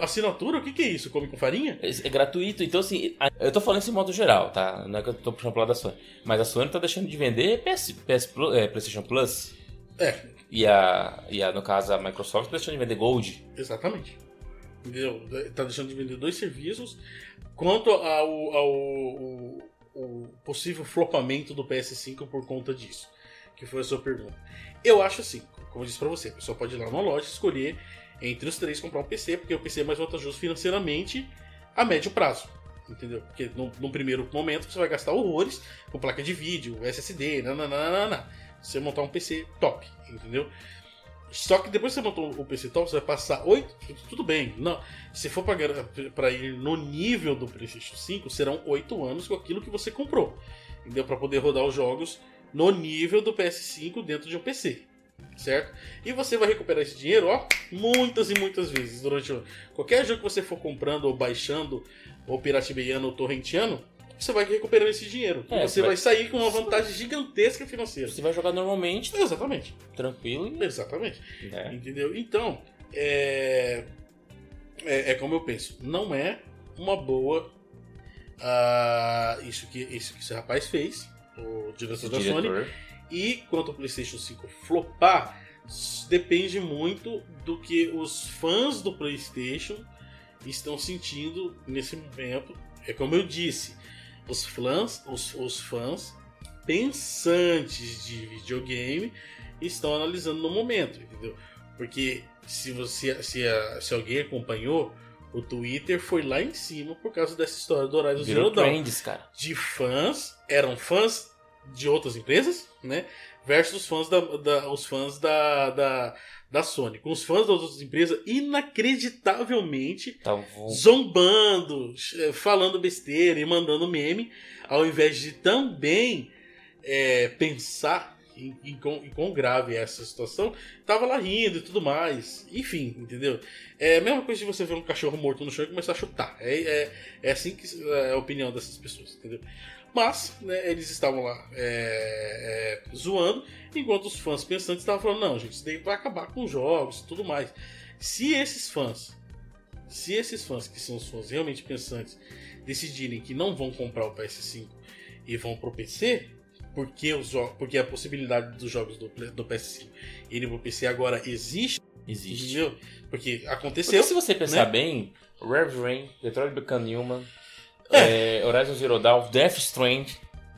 Assinatura, o que, que é isso? Come com farinha? É, é gratuito. Então, assim, eu tô falando isso em modo geral, tá? Não é que eu tô puxando pro lado da Sony. Mas a Sony tá deixando de vender PS, PS Plus, é, PlayStation Plus. É, E a, e a, no caso, a Microsoft tá deixando de vender Gold. Exatamente. Entendeu? Tá deixando de vender dois serviços. Quanto ao, ao, ao, possível flopamento do PS5 por conta disso, que foi a sua pergunta. Eu acho assim, como eu disse pra você, a pessoa pode ir lá na loja escolher entre os três comprar um PC, porque o PC é mais vantajoso financeiramente a médio prazo. Entendeu? Porque no, no primeiro momento você vai gastar horrores com placa de vídeo, SSD, nananana. Você montar um PC top, entendeu? Só que depois que você montou o PC top, você vai passar 8. Tudo bem. Não. Se for para ir no nível do PlayStation 5, serão 8 anos com aquilo que você comprou. Entendeu? Para poder rodar os jogos no nível do PS5 dentro de um PC. Certo? E você vai recuperar esse dinheiro, ó, muitas e muitas vezes durante o... qualquer jogo que você for comprando ou baixando, ou pirateando ou torrenteando, você vai recuperando esse dinheiro. É, você vai... vai... sair com uma vantagem gigantesca financeira. Você vai jogar normalmente. Exatamente. Tranquilo. E... Exatamente. É. Entendeu? Então, é... é... É, como eu penso. Não é uma boa. Uh, isso, que, isso que esse rapaz fez, o diretor da Sony. E quanto ao PlayStation 5 flopar, depende muito do que os fãs do PlayStation estão sentindo nesse momento. É como eu disse, os fãs, os, os fãs pensantes de videogame estão analisando no momento, entendeu? Porque se você se, se alguém acompanhou, o Twitter foi lá em cima por causa dessa história do Horizon Zero Dawn. De fãs, eram fãs de outras empresas, né? Versus os fãs da, da os fãs da, da, da Sony. Com os fãs das outras empresas inacreditavelmente tá zombando, eh, falando besteira e mandando meme, ao invés de também é, pensar em, em, em, quão grave é essa situação, tava lá rindo e tudo mais. Enfim, entendeu? É a mesma coisa de você ver um cachorro morto no chão e começar a chutar. É, é, é assim que é a opinião dessas pessoas, entendeu? Mas né, eles estavam lá é, é, zoando, enquanto os fãs pensantes estavam falando: não, gente, isso daí vai acabar com os jogos e tudo mais. Se esses fãs, se esses fãs que são os fãs realmente pensantes, decidirem que não vão comprar o PS5 e vão pro PC, porque, os porque a possibilidade dos jogos do, do PS5 irem pro PC agora existe. Existe. Entendeu? Porque aconteceu. Porque se você pensar né? bem, Rev Rain, Detroit Become Human, é. Horizon Zero Dawn, Death Strand,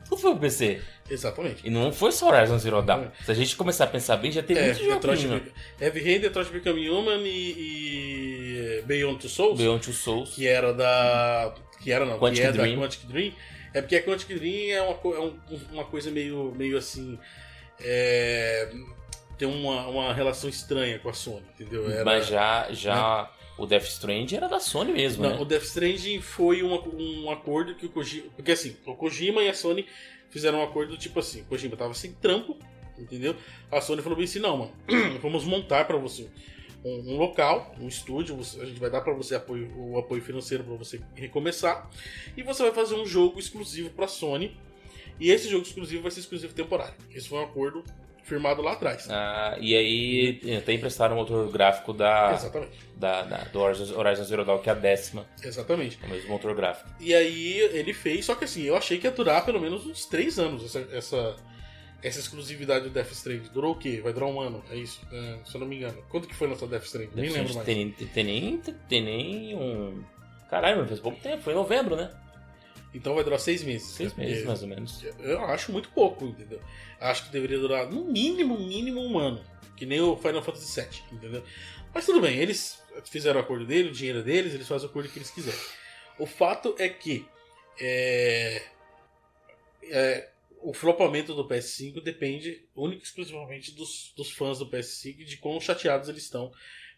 tudo foi pro PC. Exatamente. E não foi só Horizon Zero Dawn. Se a gente começar a pensar bem, já teve é, muito jogo. Né? Heavy Rain, Detroit Become Human e, e Beyond Two Souls. Beyond Two Souls. Que era da... Que era não, Quantic que é Dream. da Quantic Dream. É porque a Quantic Dream é uma, é um, uma coisa meio, meio assim... É, tem uma, uma relação estranha com a Sony, entendeu? Era, Mas já, já né? O Death Stranding era da Sony mesmo, Não, né? o Death Stranding foi um, um acordo que o Kojima... Porque assim, o Kojima e a Sony fizeram um acordo tipo assim, o Kojima tava sem trampo, entendeu? A Sony falou bem assim, não, mano, vamos montar para você um, um, local, um estúdio, a gente vai dar para você apoio, o apoio financeiro para você recomeçar, e você vai fazer um jogo exclusivo para Sony, e esse jogo exclusivo vai ser exclusivo temporário. Esse foi um acordo firmado lá atrás. Ah, e aí até emprestaram o motor gráfico da, Exatamente. da, da do Horizon Zero Dawn, que é a décima. Exatamente. É o mesmo motor gráfico. E aí ele fez, só que assim, eu achei que ia durar pelo menos uns 3 anos essa, essa, essa exclusividade do Death Stranding. Durou o quê? Vai durar um ano, é isso? É, se eu não me engano. Quanto que foi lançado Death Stranding? Nem lembro mais. Tem, tem, nem, tem nem um... Caralho, fez pouco tempo, foi em novembro, né? Então vai durar seis meses. Seis meses, mais ou menos. Eu acho muito pouco, entendeu? Acho que deveria durar no mínimo, mínimo um ano. Que nem o Final Fantasy VII, entendeu? Mas tudo bem, eles fizeram o acordo dele, o dinheiro deles, eles fazem o acordo que eles quiserem. O fato é que é, é, o flopamento do PS5 depende única e exclusivamente dos, dos fãs do PS5 e de quão chateados eles estão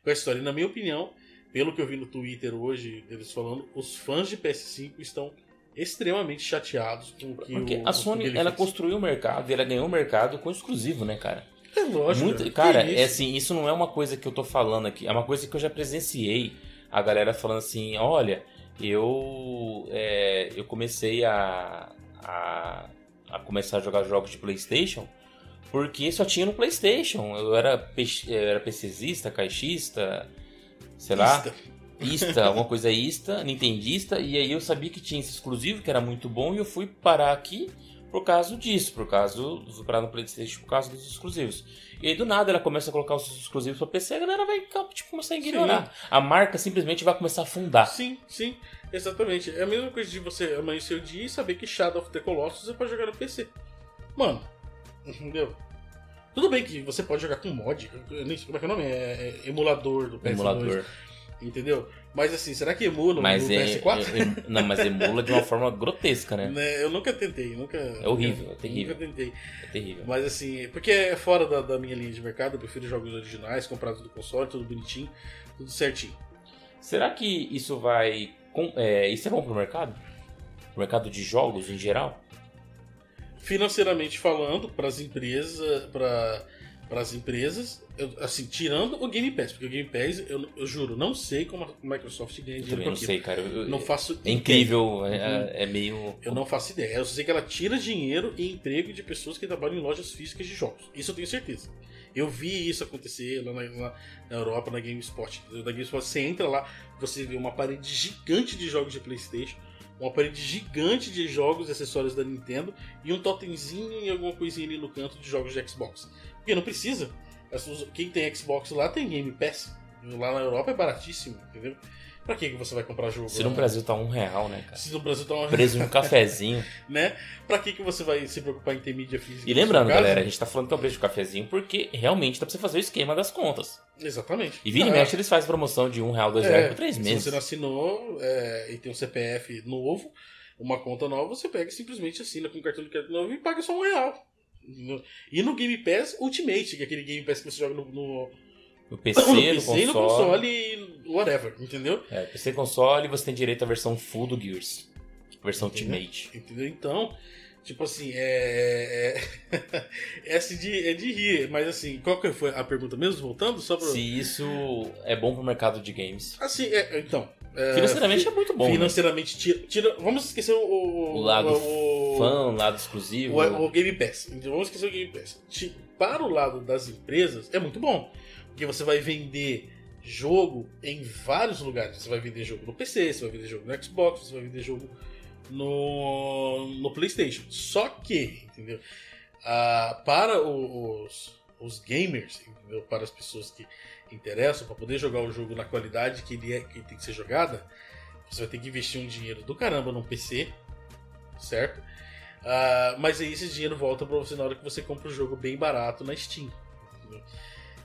com a história. E, na minha opinião, pelo que eu vi no Twitter hoje, eles falando, os fãs de PS5 estão extremamente chateados com o que Porque o, a Sony, ela fez. construiu o mercado e ela ganhou o mercado com exclusivo, né, cara? É lógico. Muito, cara, é assim, isso não é uma coisa que eu tô falando aqui, é uma coisa que eu já presenciei. A galera falando assim, olha, eu é, eu comecei a, a, a começar a jogar jogos de Playstation porque só tinha no Playstation. Eu era, eu era PCzista, caixista, sei lá. Ista, alguma coisa Ista, Nintendista, e aí eu sabia que tinha esse exclusivo, que era muito bom, e eu fui parar aqui por causa disso, por causa do parar no PlayStation por causa dos exclusivos. E aí do nada ela começa a colocar os exclusivos para PC, a galera vai tipo, começar a ignorar. Sim. A marca simplesmente vai começar a afundar. Sim, sim, exatamente. É a mesma coisa de você amanhecer o dia e saber que Shadow of the Colossus você pode jogar no PC. Mano, entendeu? Tudo bem que você pode jogar com mod, eu nem sei como é que é o nome, é, é emulador do PS2. Emulador. Entendeu? Mas assim, será que emula mas no é, PS4? É, é, não, mas emula de uma forma grotesca, né? né? Eu nunca tentei, nunca. É horrível, é terrível. Nunca tentei. É terrível. Mas assim, porque é fora da, da, minha linha de mercado, eu prefiro jogos originais, comprados do console, tudo bonitinho, tudo certinho. Será que isso vai. É, isso é bom pro mercado? Pro mercado de jogos em geral? Financeiramente falando, para as empresas. Pra para as empresas, eu, assim, tirando o Game Pass, porque o Game Pass, eu, eu juro, não sei como a Microsoft ganha dinheiro com aquilo. não sei, cara. Eu, não faço É incrível, é, uhum. é, meio... Eu não faço ideia. Eu sei que ela tira dinheiro e emprego de pessoas que trabalham em lojas físicas de jogos. Isso eu tenho certeza. Eu vi isso acontecer lá na, na Europa, na GameSpot. Na GameSpot, você entra lá, você vê uma parede gigante de jogos de Playstation, uma parede gigante de jogos e acessórios da Nintendo e um totemzinho e alguma coisinha ali no canto de jogos de Xbox. Porque não precisa. Quem tem Xbox lá tem Game Pass. Lá na Europa é baratíssimo, entendeu? Pra que você vai comprar jogo? Se no Brasil tá um real, né, cara? Se no Brasil tá um Preso um cafezinho. né? Pra que, que você vai se preocupar em ter mídia física? E lembrando, galera, a gente tá falando que é o preço do cafezinho porque realmente dá pra você fazer o esquema das contas. Exatamente. E vira ah, e mexe, eles fazem promoção de um real, dois é, reais por três meses. Se você não assinou é, e tem um CPF novo, uma conta nova, você pega e simplesmente assina com um cartão de crédito novo e paga só um real. E no Game Pass Ultimate, que é aquele Game Pass que você joga no, no, no PC, no, PC, no console. no console, whatever, entendeu? É, PC console você tem direito à versão full do Gears. Versão entendeu? Ultimate. Entendeu? Então, tipo assim, é. É, é, de, é de rir, mas assim, qual que foi a pergunta mesmo? Voltando? Só pra... Se isso é bom pro mercado de games. Assim, é, então, é, financeiramente é muito bom. Né? Financeiramente, né? tira, tira, Vamos esquecer o. O, lado o, fã, o lado exclusivo. O, o, Game Pass. Então vamos esquecer o Game Pass. Para o lado das empresas, é muito bom. Porque você vai vender jogo em vários lugares. Você vai vender jogo no PC, você vai vender jogo no Xbox, você vai vender jogo no, no PlayStation. Só que, entendeu? Ah, para os, os gamers, entendeu? para as pessoas que interessam, para poder jogar o jogo na qualidade que ele, é, que tem que ser jogada, você vai ter que investir um dinheiro do caramba num PC, certo? Uh, mas aí esse dinheiro volta para você na hora que você compra o jogo bem barato na Steam. Entendeu?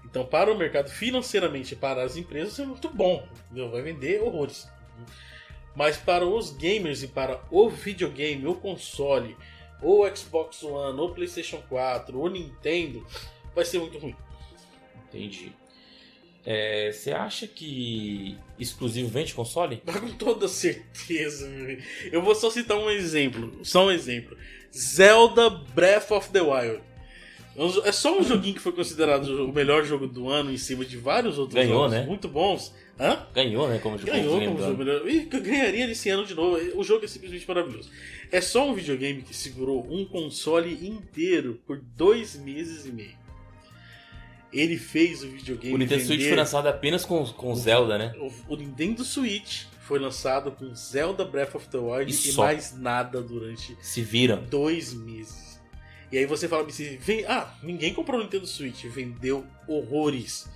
Então, para o mercado, financeiramente, para as empresas, é muito bom. Entendeu? Vai vender horrores. Mas para os gamers e para o videogame, o console, ou Xbox One, ou PlayStation 4, ou Nintendo, vai ser muito ruim. Entendi. É, você acha que exclusivo vende console? Com toda certeza. Eu vou só citar um exemplo. Só um exemplo. Zelda Breath of the Wild. É só um joguinho que foi considerado o melhor jogo do ano em cima de vários outros Ganhou, jogos né? muito bons. Hã? Ganhou, né? Como jogo Ganhou como jogo melhor. E ganharia esse ano de novo. O jogo é simplesmente maravilhoso. É só um videogame que segurou um console inteiro por dois meses e meio. Ele fez o videogame. O Nintendo vender... Switch foi lançado apenas com, com Zelda, né? O, o, Nintendo Switch foi lançado com Zelda Breath of the Wild e, e mais nada durante Se viram. dois meses. E aí você fala assim, vem, ah, ninguém comprou o Nintendo Switch, vendeu horrores.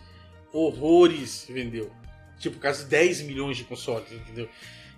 Horrores vendeu. Tipo, quase 10 milhões de consoles, entendeu?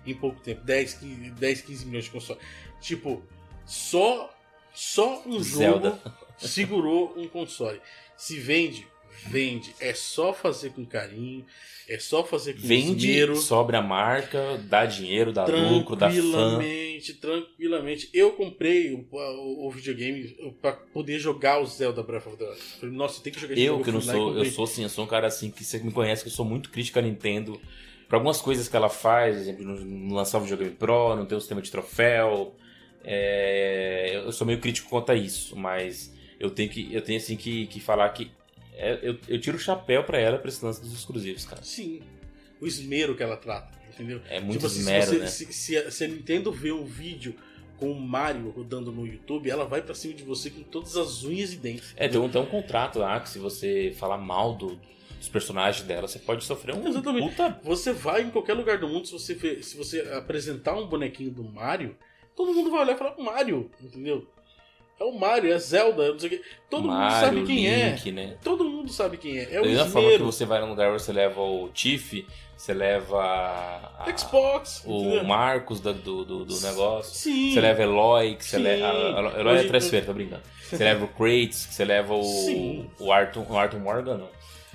Em pouco tempo. 10, 15, 10, 15 milhões de consoles. Tipo, só, só um Zelda. jogo segurou um console. Se vende, vende. É só fazer com carinho, é só fazer com Vende, esmero. sobre a marca, dá dinheiro, dá lucro, dá fã. Tranquilamente, tranquilamente. Eu comprei o, o, o videogame para poder jogar o Zelda Breath of the Wild. Falei, nossa, tem que jogar esse Eu que não sou, eu sou sim, eu sou um cara assim que você me conhece que eu sou muito crítico a Nintendo. Para algumas coisas que ela faz, por exemplo, não lançar o videogame Pro, não ter o sistema de troféu. É, eu sou meio crítico quanto a isso, mas eu tenho que eu tenho assim que, que falar que é, eu, eu tiro o chapéu para ela pra esse lance dos exclusivos, cara. Sim. O esmero que ela trata, entendeu? É muito tipo, esmero, se você, né? Se, se, se a Nintendo vê um vídeo com o Mario rodando no YouTube, ela vai para cima de você com todas as unhas e dentes. É, tem um, tem um contrato lá que se você falar mal do, dos personagens dela, você pode sofrer um Exatamente. puta... Você vai em qualquer lugar do mundo, se você, se você apresentar um bonequinho do Mario, todo mundo vai olhar e falar Mario, entendeu? É o Mario, é Zelda, não sei o quê. Todo Mario, mundo sabe quem Link, é. né? Todo mundo sabe quem é. É o Da mesma forma que você vai num lugar, você leva o Tiff, você leva a- Xbox. o entendeu? Marcos da- do, do, do negócio. Sim. Você leva Eloy, que você Sim. leva. a- a- Eloy Hoje- é transfer, tô brincando. Você leva o Kratos, que você leva o. Sim. O Arthur, o Arthur Morgan, não.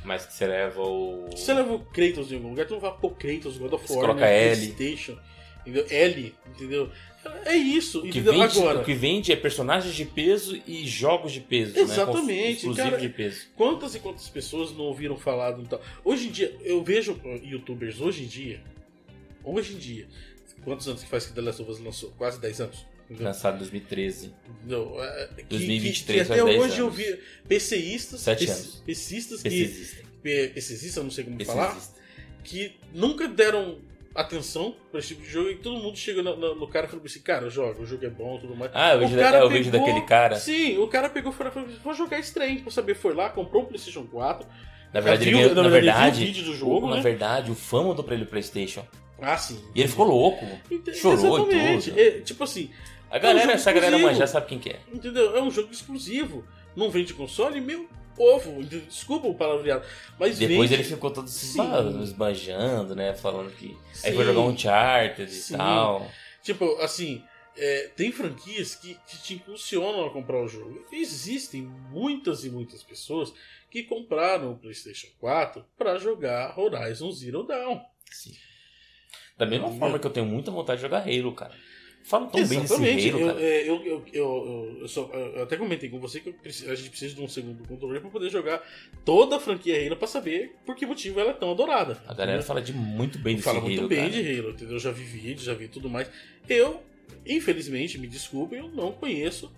Mas que você leva o. Você leva o Kratos em algum lugar, tu não vai pôr Kratos, God of Você War, coloca né, L. PlayStation, entendeu? L, entendeu? É isso, O que, entendeu? vende, Agora, o que vende é personagens de peso e jogos de peso. Exatamente, Né? Cara. de peso. quantas e quantas pessoas não ouviram falar do tal? Hoje em dia, eu vejo uh, youtubers hoje em dia, hoje em dia, quantos anos que faz que The Last of Us lançou? Quase 10 anos. entendeu? Lançado em 2013. Não, é, que- 2023 que, que até faz 10 hoje eu anos. vi PCistas, anos. PCistas que PCistas, eu não sei como falar, Pessimista. que nunca deram atenção pra esse tipo de jogo e todo mundo chega no, no- no cara e falou assim, cara, joga, o jogo é bom, tudo mais. Ah, O vejo, da- é, vejo pegou- daquele cara. Sim, o cara pegou e falou, vou jogar esse trem pra saber, foi lá, comprou o Playstation 4. Na verdade, viu- ele ganhou- na na verdade, o vídeo do jogo, o- na né? verdade, o fã mandou pra ele o PlayStation. Ah, sim. E ele ficou louco. Ent- chorou e Exatamente. tudo. É, tipo assim, A É um galera, essa galera exclusivo. já sabe quem que é. entendeu? É um jogo exclusivo. Não vende console, meu povo. Desculpa o palavreado. Mas Depois vende... ele ficou todo se esbanjando, né? Falando que. Aí Sim. foi jogar um Uncharted Sim. e tal. Tipo, assim, é, tem franquias que, que te impulsionam a comprar o jogo. Existem muitas e muitas pessoas que compraram o PlayStation 4 pra jogar Horizon Zero Dawn. Sim. Da mesma forma que eu tenho muita vontade de jogar Halo, cara. Falam tão bem Exatamente. desse Halo, eu, é, eu, eu, eu, eu- só- eu até comentei com você que preciso- a gente precisa de um segundo controle pra poder jogar toda a franquia Halo pra saber por que motivo ela é tão adorada. A galera fala de muito bem desse fala Halo, muito bem cara. de Halo, entendeu? Eu já vi vídeos, já vi tudo mais. Eu, infelizmente, me desculpem, eu não conheço.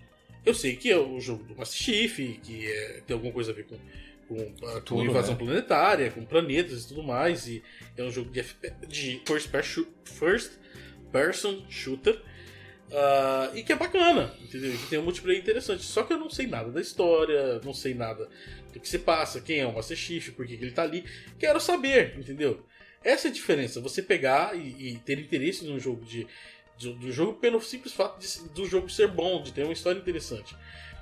Eu sei que é o jogo do Master Chief, que é- tem alguma coisa a ver com, com, com Tudo, invasão né? planetária, com planetas e tudo mais. E é um jogo de, de first, per- shoo- first person shooter. Ah, e que é bacana, entendeu? Que tem um multiplayer interessante. Só que eu não sei nada da história, não sei nada do que se passa, quem é o Master Chief, por que que ele tá ali. Quero saber, entendeu? Essa é a diferença. Você pegar e, e ter interesse num jogo de, de- do jogo pelo simples fato de- do jogo ser bom, de ter uma história interessante.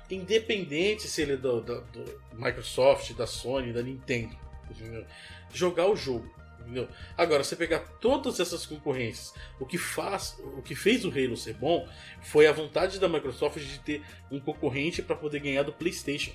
Independente se ele é do, do- do Microsoft, da Sony, da Nintendo. entendeu? Jogar o jogo. Entendeu? Agora, você pegar todas essas concorrências, o que faz, o que fez o Halo ser bom foi a vontade da Microsoft de ter um concorrente para poder ganhar do PlayStation.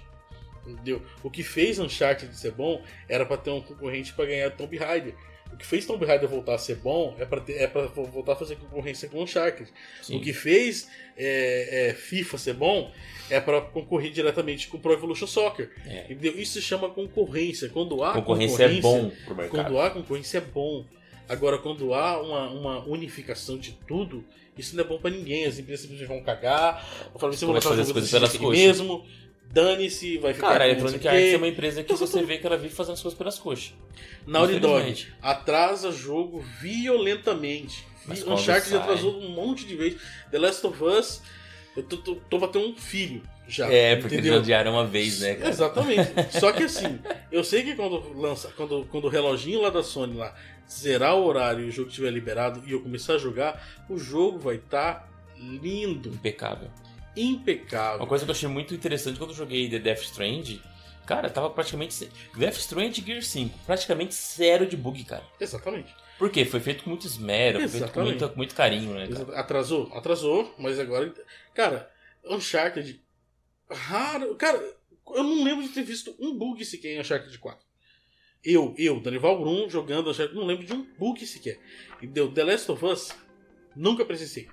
Entendeu? O que fez Uncharted ser bom era para ter um concorrente para ganhar Tomb Raider. O que fez Tomb Raider voltar a ser bom é para é pra voltar a fazer concorrência com Uncharted. Sim. O que fez é, é, FIFA ser bom é para concorrer diretamente com Pro Evolution Soccer. É. Isso se chama concorrência. Quando há Concorrência é bom pro mercado. quando há concorrência é bom. Agora, quando há uma, uma unificação de tudo, isso não é bom pra ninguém. As empresas simplesmente vão cagar, vão falar, você vai lançar o fazer jogo desse aqui mesmo, dane-se, vai ficar Cara, a Electronic Arts é uma empresa que só você tô- vê que ela vive fazendo as coisas pelas coxas. Naughty Dog atrasa jogo violentamente. Mas Uncharted sai- atrasou um monte de vezes. The Last of Us, eu tô, tô, tô batendo um filho já. É, porque entendeu? eles odiaram uma vez, né, cara? Exatamente. Só que assim, eu sei que quando lança, quando, quando o reloginho lá da Sony lá zerar o horário e o jogo estiver liberado e eu começar a jogar, o jogo vai estar lindo, Impecável. Impecável. Uma coisa que eu achei muito interessante quando eu joguei The Death Strand, cara, tava praticamente. Death Strand e Gear 5, praticamente zero de bug, cara. Exatamente. Por quê? Foi feito com muito esmero, foi feito com muito, muito carinho, né, cara? Atrasou? Atrasou, mas agora. Cara, Uncharted. Raro. Cara, eu não lembro de ter visto um bug sequer em Uncharted 4. Eu, eu, Danival Brum, jogando Uncharted, não lembro de um bug sequer. Entendeu? The Last of Us, nunca presenciei.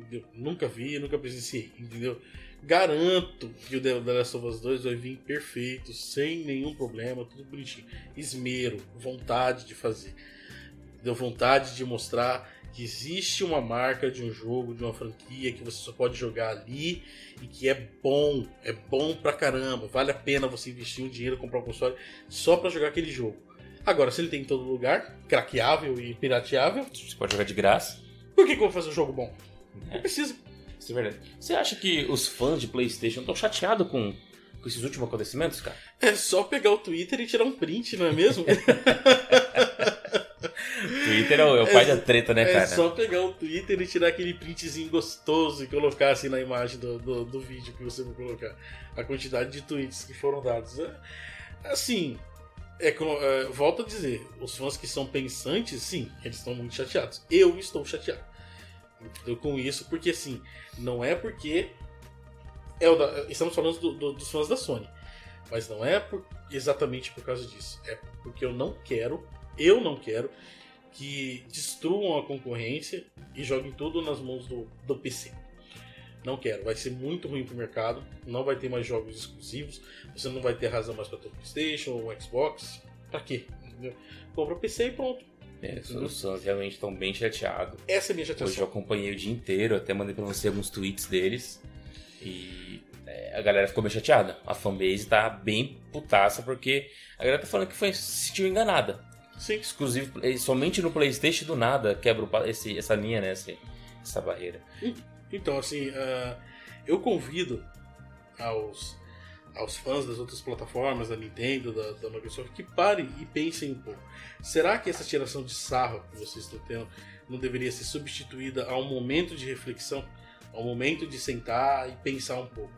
Entendeu? Nunca vi, nunca presenciei. Entendeu? Garanto que o The Last of Us 2 vai vir perfeito, sem nenhum problema, tudo bonitinho. Esmero, vontade de fazer. Deu vontade de mostrar que existe uma marca de um jogo, de uma franquia que você só pode jogar ali e que é bom, é bom pra caramba, vale a pena você investir um dinheiro, comprar um console só pra jogar aquele jogo. Agora, se ele tem em todo lugar, craqueável e pirateável, Você pode jogar de graça. por que, que eu vou fazer um jogo bom? É. Não precisa. Isso é verdade. Você acha que os fãs de PlayStation estão chateados com, com esses últimos acontecimentos, cara? É só pegar o Twitter e tirar um print, não é mesmo? Twitter é o, é o pai da treta, né, cara? É só pegar o Twitter e tirar aquele printzinho gostoso e colocar assim na imagem do, do, do vídeo que você vai colocar. A quantidade de tweets que foram dados. É, assim, é, é, volto a dizer, os fãs que são pensantes, sim, eles estão muito chateados. Eu estou chateado? Com isso, porque assim, não é porque. É o da, estamos falando do, do, dos fãs da Sony. Mas não é por, exatamente por causa disso. É porque eu não quero, eu não quero, que destruam a concorrência e joguem tudo nas mãos do, do PC. Não quero, vai ser muito ruim pro mercado, não vai ter mais jogos exclusivos, você não vai ter razão mais para ter o PlayStation ou o Xbox. Pra quê? Compra o PC e pronto. É, os fãs realmente estão bem chateados. Essa é a minha chateação. Hoje eu acompanhei o dia inteiro, até mandei pra você alguns tweets deles. E é, a galera ficou bem chateada. A fanbase tá bem putaça porque a galera tá falando que foi, se sentiu enganada. Sim. Exclusivo, somente no PlayStation do nada quebra esse, essa linha, né? Essa, essa barreira. Então, assim, uh, eu convido aos, aos fãs das outras plataformas, da Nintendo, da, da, Microsoft, que parem e pensem um pouco. Será que essa tiração de sarro que vocês estão tendo não deveria ser substituída a um momento de reflexão? A um momento de sentar e pensar um pouco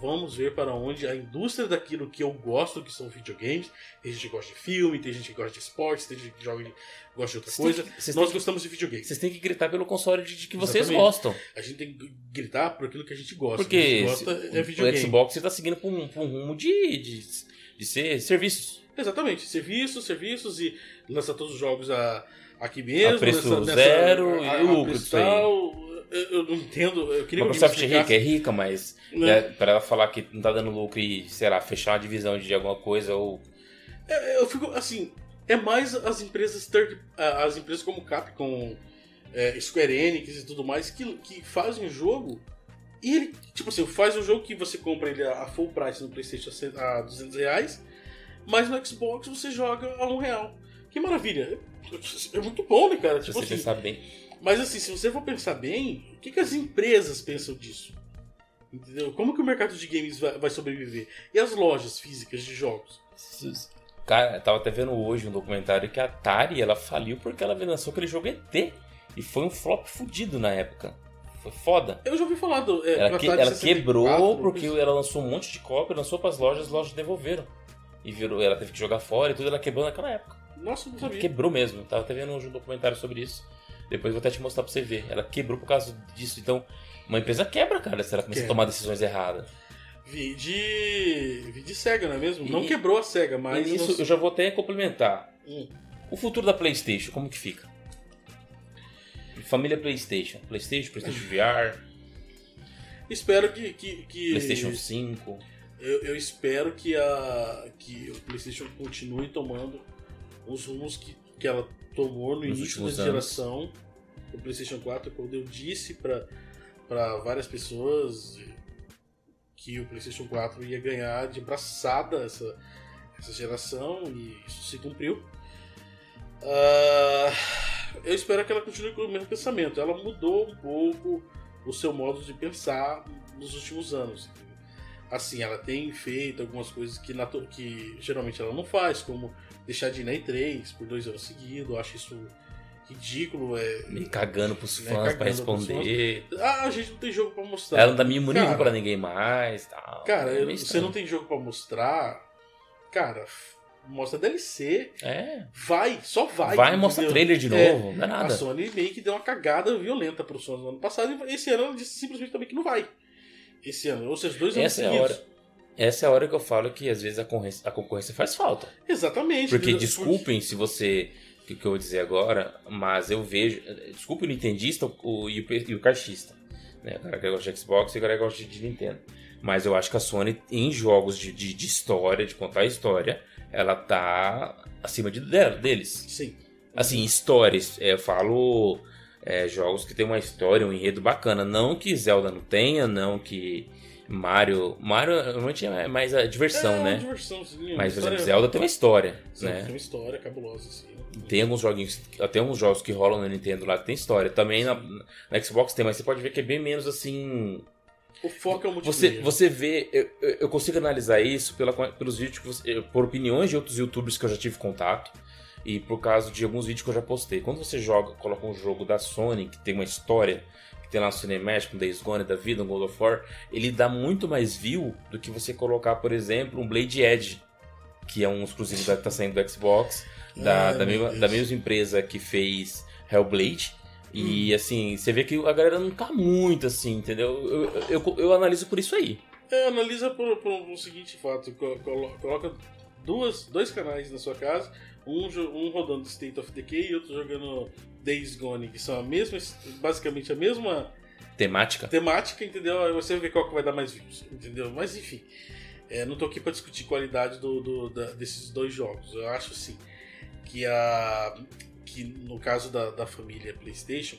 vamos ver para onde a indústria daquilo que eu gosto, que são videogames. Tem gente que gosta de filme, tem gente que gosta de esportes, tem gente que joga de, gosta de outra coisa. Que, Nós gostamos de videogame. Vocês têm que gritar pelo console de, de que Exatamente. vocês gostam. A gente tem que gritar por aquilo que a gente gosta. Porque gente gosta é videogame. o Xbox está seguindo por um, por um rumo de, de, de ser serviços. Exatamente, serviços, serviços e lança todos os jogos a, aqui mesmo. A preço nessa, zero nessa, a, e lucro eu, não entendo. Eu queria a Microsoft é rica, é rica, mas né, para ela falar que não tá dando lucro e, sei lá, fechar uma divisão de alguma coisa ou. É, eu fico assim. É mais as empresas third, as empresas como Capcom, é, Square Enix e tudo mais que, que fazem o jogo e ele, tipo assim, faz o jogo que você compra ele a full price no PlayStation a 200 reais, mas no Xbox você joga a um real. Que maravilha! É muito bom, né, cara? Tipo você assim, pensar bem. Mas assim, se você for pensar bem, o que, que as empresas pensam disso? Entendeu? Como que o mercado de games vai, sobreviver? E as lojas físicas de jogos? Cara, eu tava até vendo hoje um documentário que a Atari ela faliu porque ela lançou aquele jogo ET. E foi um flop fudido na época. Foi foda. Eu já ouvi falar do. É, ela, que, ela quebrou porque ela lançou um monte de cópia, lançou pras lojas, as lojas devolveram. E virou, ela teve que jogar fora e tudo, ela quebrou naquela época. Nossa, não sabia. Quebrou mesmo. Tava até vendo um documentário sobre isso. Depois vou até te mostrar pra você ver. Ela quebrou por causa disso. Então, uma empresa quebra, cara, se ela começar a tomar decisões erradas. Vi de. Vi de SEGA, não é mesmo? E... Não quebrou a SEGA, mas. Isso eu já vou até complementar. Hum. O futuro da PlayStation, como que fica? Família PlayStation. PlayStation, PlayStation VR. Espero que. que, que... PlayStation 5. Eu, eu, espero que, a, que o PlayStation continue tomando os rumos que, que ela tomou no Nos início da geração do PlayStation 4, quando eu disse para várias pessoas que o PlayStation 4 ia ganhar de braçada essa, essa geração e isso se cumpriu. Uh, eu espero que ela continue com o mesmo pensamento. Ela mudou um pouco o seu modo de pensar nos últimos anos. Assim, ela tem feito algumas coisas que, que geralmente ela não faz, como deixar de ir na E3 por dois anos seguidos. Eu acho isso ridículo. É, Meio cagando pros né, fãs pra responder. Fãs. Ah, a gente não tem jogo pra mostrar. Ela não dá mínimo nível pra ninguém mais. Tal. Cara, é você não tem jogo pra mostrar. Cara, mostra DLC. É. Vai, só vai. Vai e mostra trailer de novo, é, não é nada. A Sony meio que deu uma cagada violenta pro Sony no ano passado e esse ano ela disse simplesmente também que não vai. Esse ano, ou seja, dois anos Essa seguidos. É a hora essa é a hora que eu falo que às vezes a concorrência, a concorrência faz falta. Exatamente. Porque desculpem se você. O que eu vou dizer agora, mas eu vejo. Desculpe o Nintendista o, e, o, e o caixista. Né? O cara que gosta de Xbox e o cara que gosta de Nintendo. Mas eu acho que a Sony, em jogos de, de, de história, de contar história, ela tá acima de, deles. Sim. Assim, histórias. É, eu falo é, jogos que tem uma história, um enredo bacana. Não que Zelda não tenha, não que Mario. Mario normalmente é mais a diversão, é, né? Diversão, sim. Mas, por exemplo, Zelda tem uma história. Zelda né? tem uma história cabulosa, sim. Tem alguns joguinhos, tem alguns jogos que rolam na Nintendo lá que tem história. Também na, na, Xbox tem, mas você pode ver que é bem menos assim. O foco é o multiplayer. Você, você vê, eu, eu consigo analisar isso pela, pelos vídeos, você, por opiniões de outros youtubers que eu já tive contato. e por causa de alguns vídeos que eu já postei. Quando você joga, coloca um jogo da Sony que tem uma história, que tem lá no Cinematic, um Days Gone da vida, um God of War, ele dá muito mais view do que você colocar, por exemplo, um Blade Edge, que é um exclusivo que tá saindo do Xbox, da, da, mesma, da mesma empresa que fez Hellblade. E hum. assim, você vê que a galera não tá muito assim, entendeu? Eu, eu, eu, eu analiso por isso aí. É, analisa por, por um seguinte fato: coloca duas, dois canais na sua casa, um, um rodando State of Decay e outro jogando Days Gone, que são a mesma, basicamente a mesma temática. Temática, entendeu? Aí você vê qual que vai dar mais views, entendeu? Mas enfim, é, não tô aqui para discutir qualidade do, do da, desses dois jogos. Eu acho assim que a que no caso da, da família PlayStation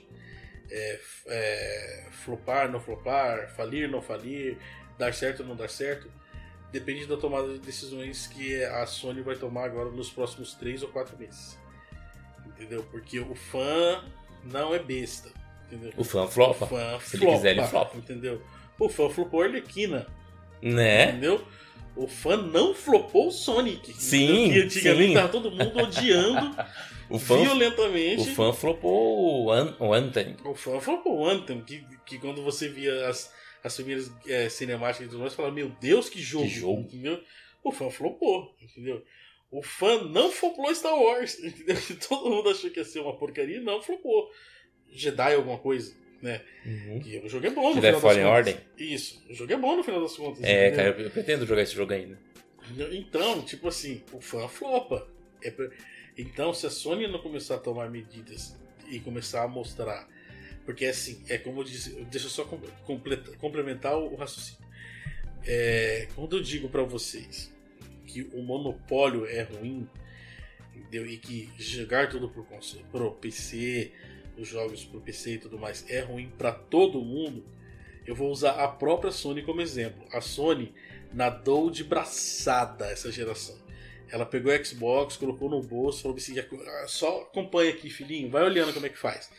é, é, flopar, não flopar, falir, não falir, dar certo ou não dar certo, depende da tomada de decisões que a Sony vai tomar agora nos próximos 3 ou 4 meses. Entendeu? Porque o fã não é besta. Entendeu? O fã flopa. O fã Se flopa, ele quiser, ele flopa. Entendeu? O fã flopou a Arlequina. Né? Entendeu? O fã não flopou o Sonic. Sim. Que antigamente sim. tava todo mundo odiando o fã, violentamente. O fã flopou o, An o Anthem. O fã flopou o Anthem, que, que quando você via as, as primeiras é, cinemáticas e tudo mais, falava, meu Deus, que jogo. Que jogo. Entendeu? O fã flopou, entendeu? O fã não flopou Star Wars, entendeu? Todo mundo achou que ia ser uma porcaria, não flopou. Jedi alguma coisa, né? Uhum. Que o jogo é bom no Jedi final Fallen das Order. contas. Isso, o jogo é bom no final das contas. É, entendeu? cara, eu pretendo jogar esse jogo ainda. Então, tipo assim, o fã flopa. É pra- Então, se a Sony não começar a tomar medidas e começar a mostrar. Porque assim, é como eu disse, deixa eu só com- completa- complementar o raciocínio. É, quando eu digo pra vocês que o monopólio é ruim, entendeu? E que jogar tudo pro, pro PC, os jogos pro PC e tudo mais é ruim pra todo mundo, eu vou usar a própria Sony como exemplo. A Sony nadou de braçada essa geração. Ela pegou o Xbox, colocou no bolso, falou assim: "Ah, só acompanha aqui, filhinho, vai olhando como é que faz.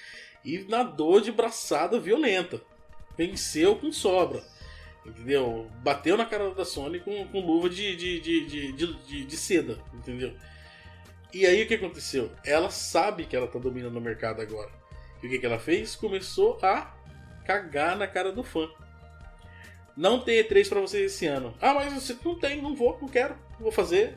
E nadou de braçada violenta. Venceu com sobra. Entendeu? Bateu na cara da Sony com, com luva de, de, de, de, de, seda. Entendeu? E aí o que aconteceu? Ela sabe que ela tá dominando o mercado agora. E o que, que ela fez? Começou a cagar na cara do fã. Não tem E3 pra vocês esse ano. Ah, mas você não tem, não vou, não quero, vou fazer.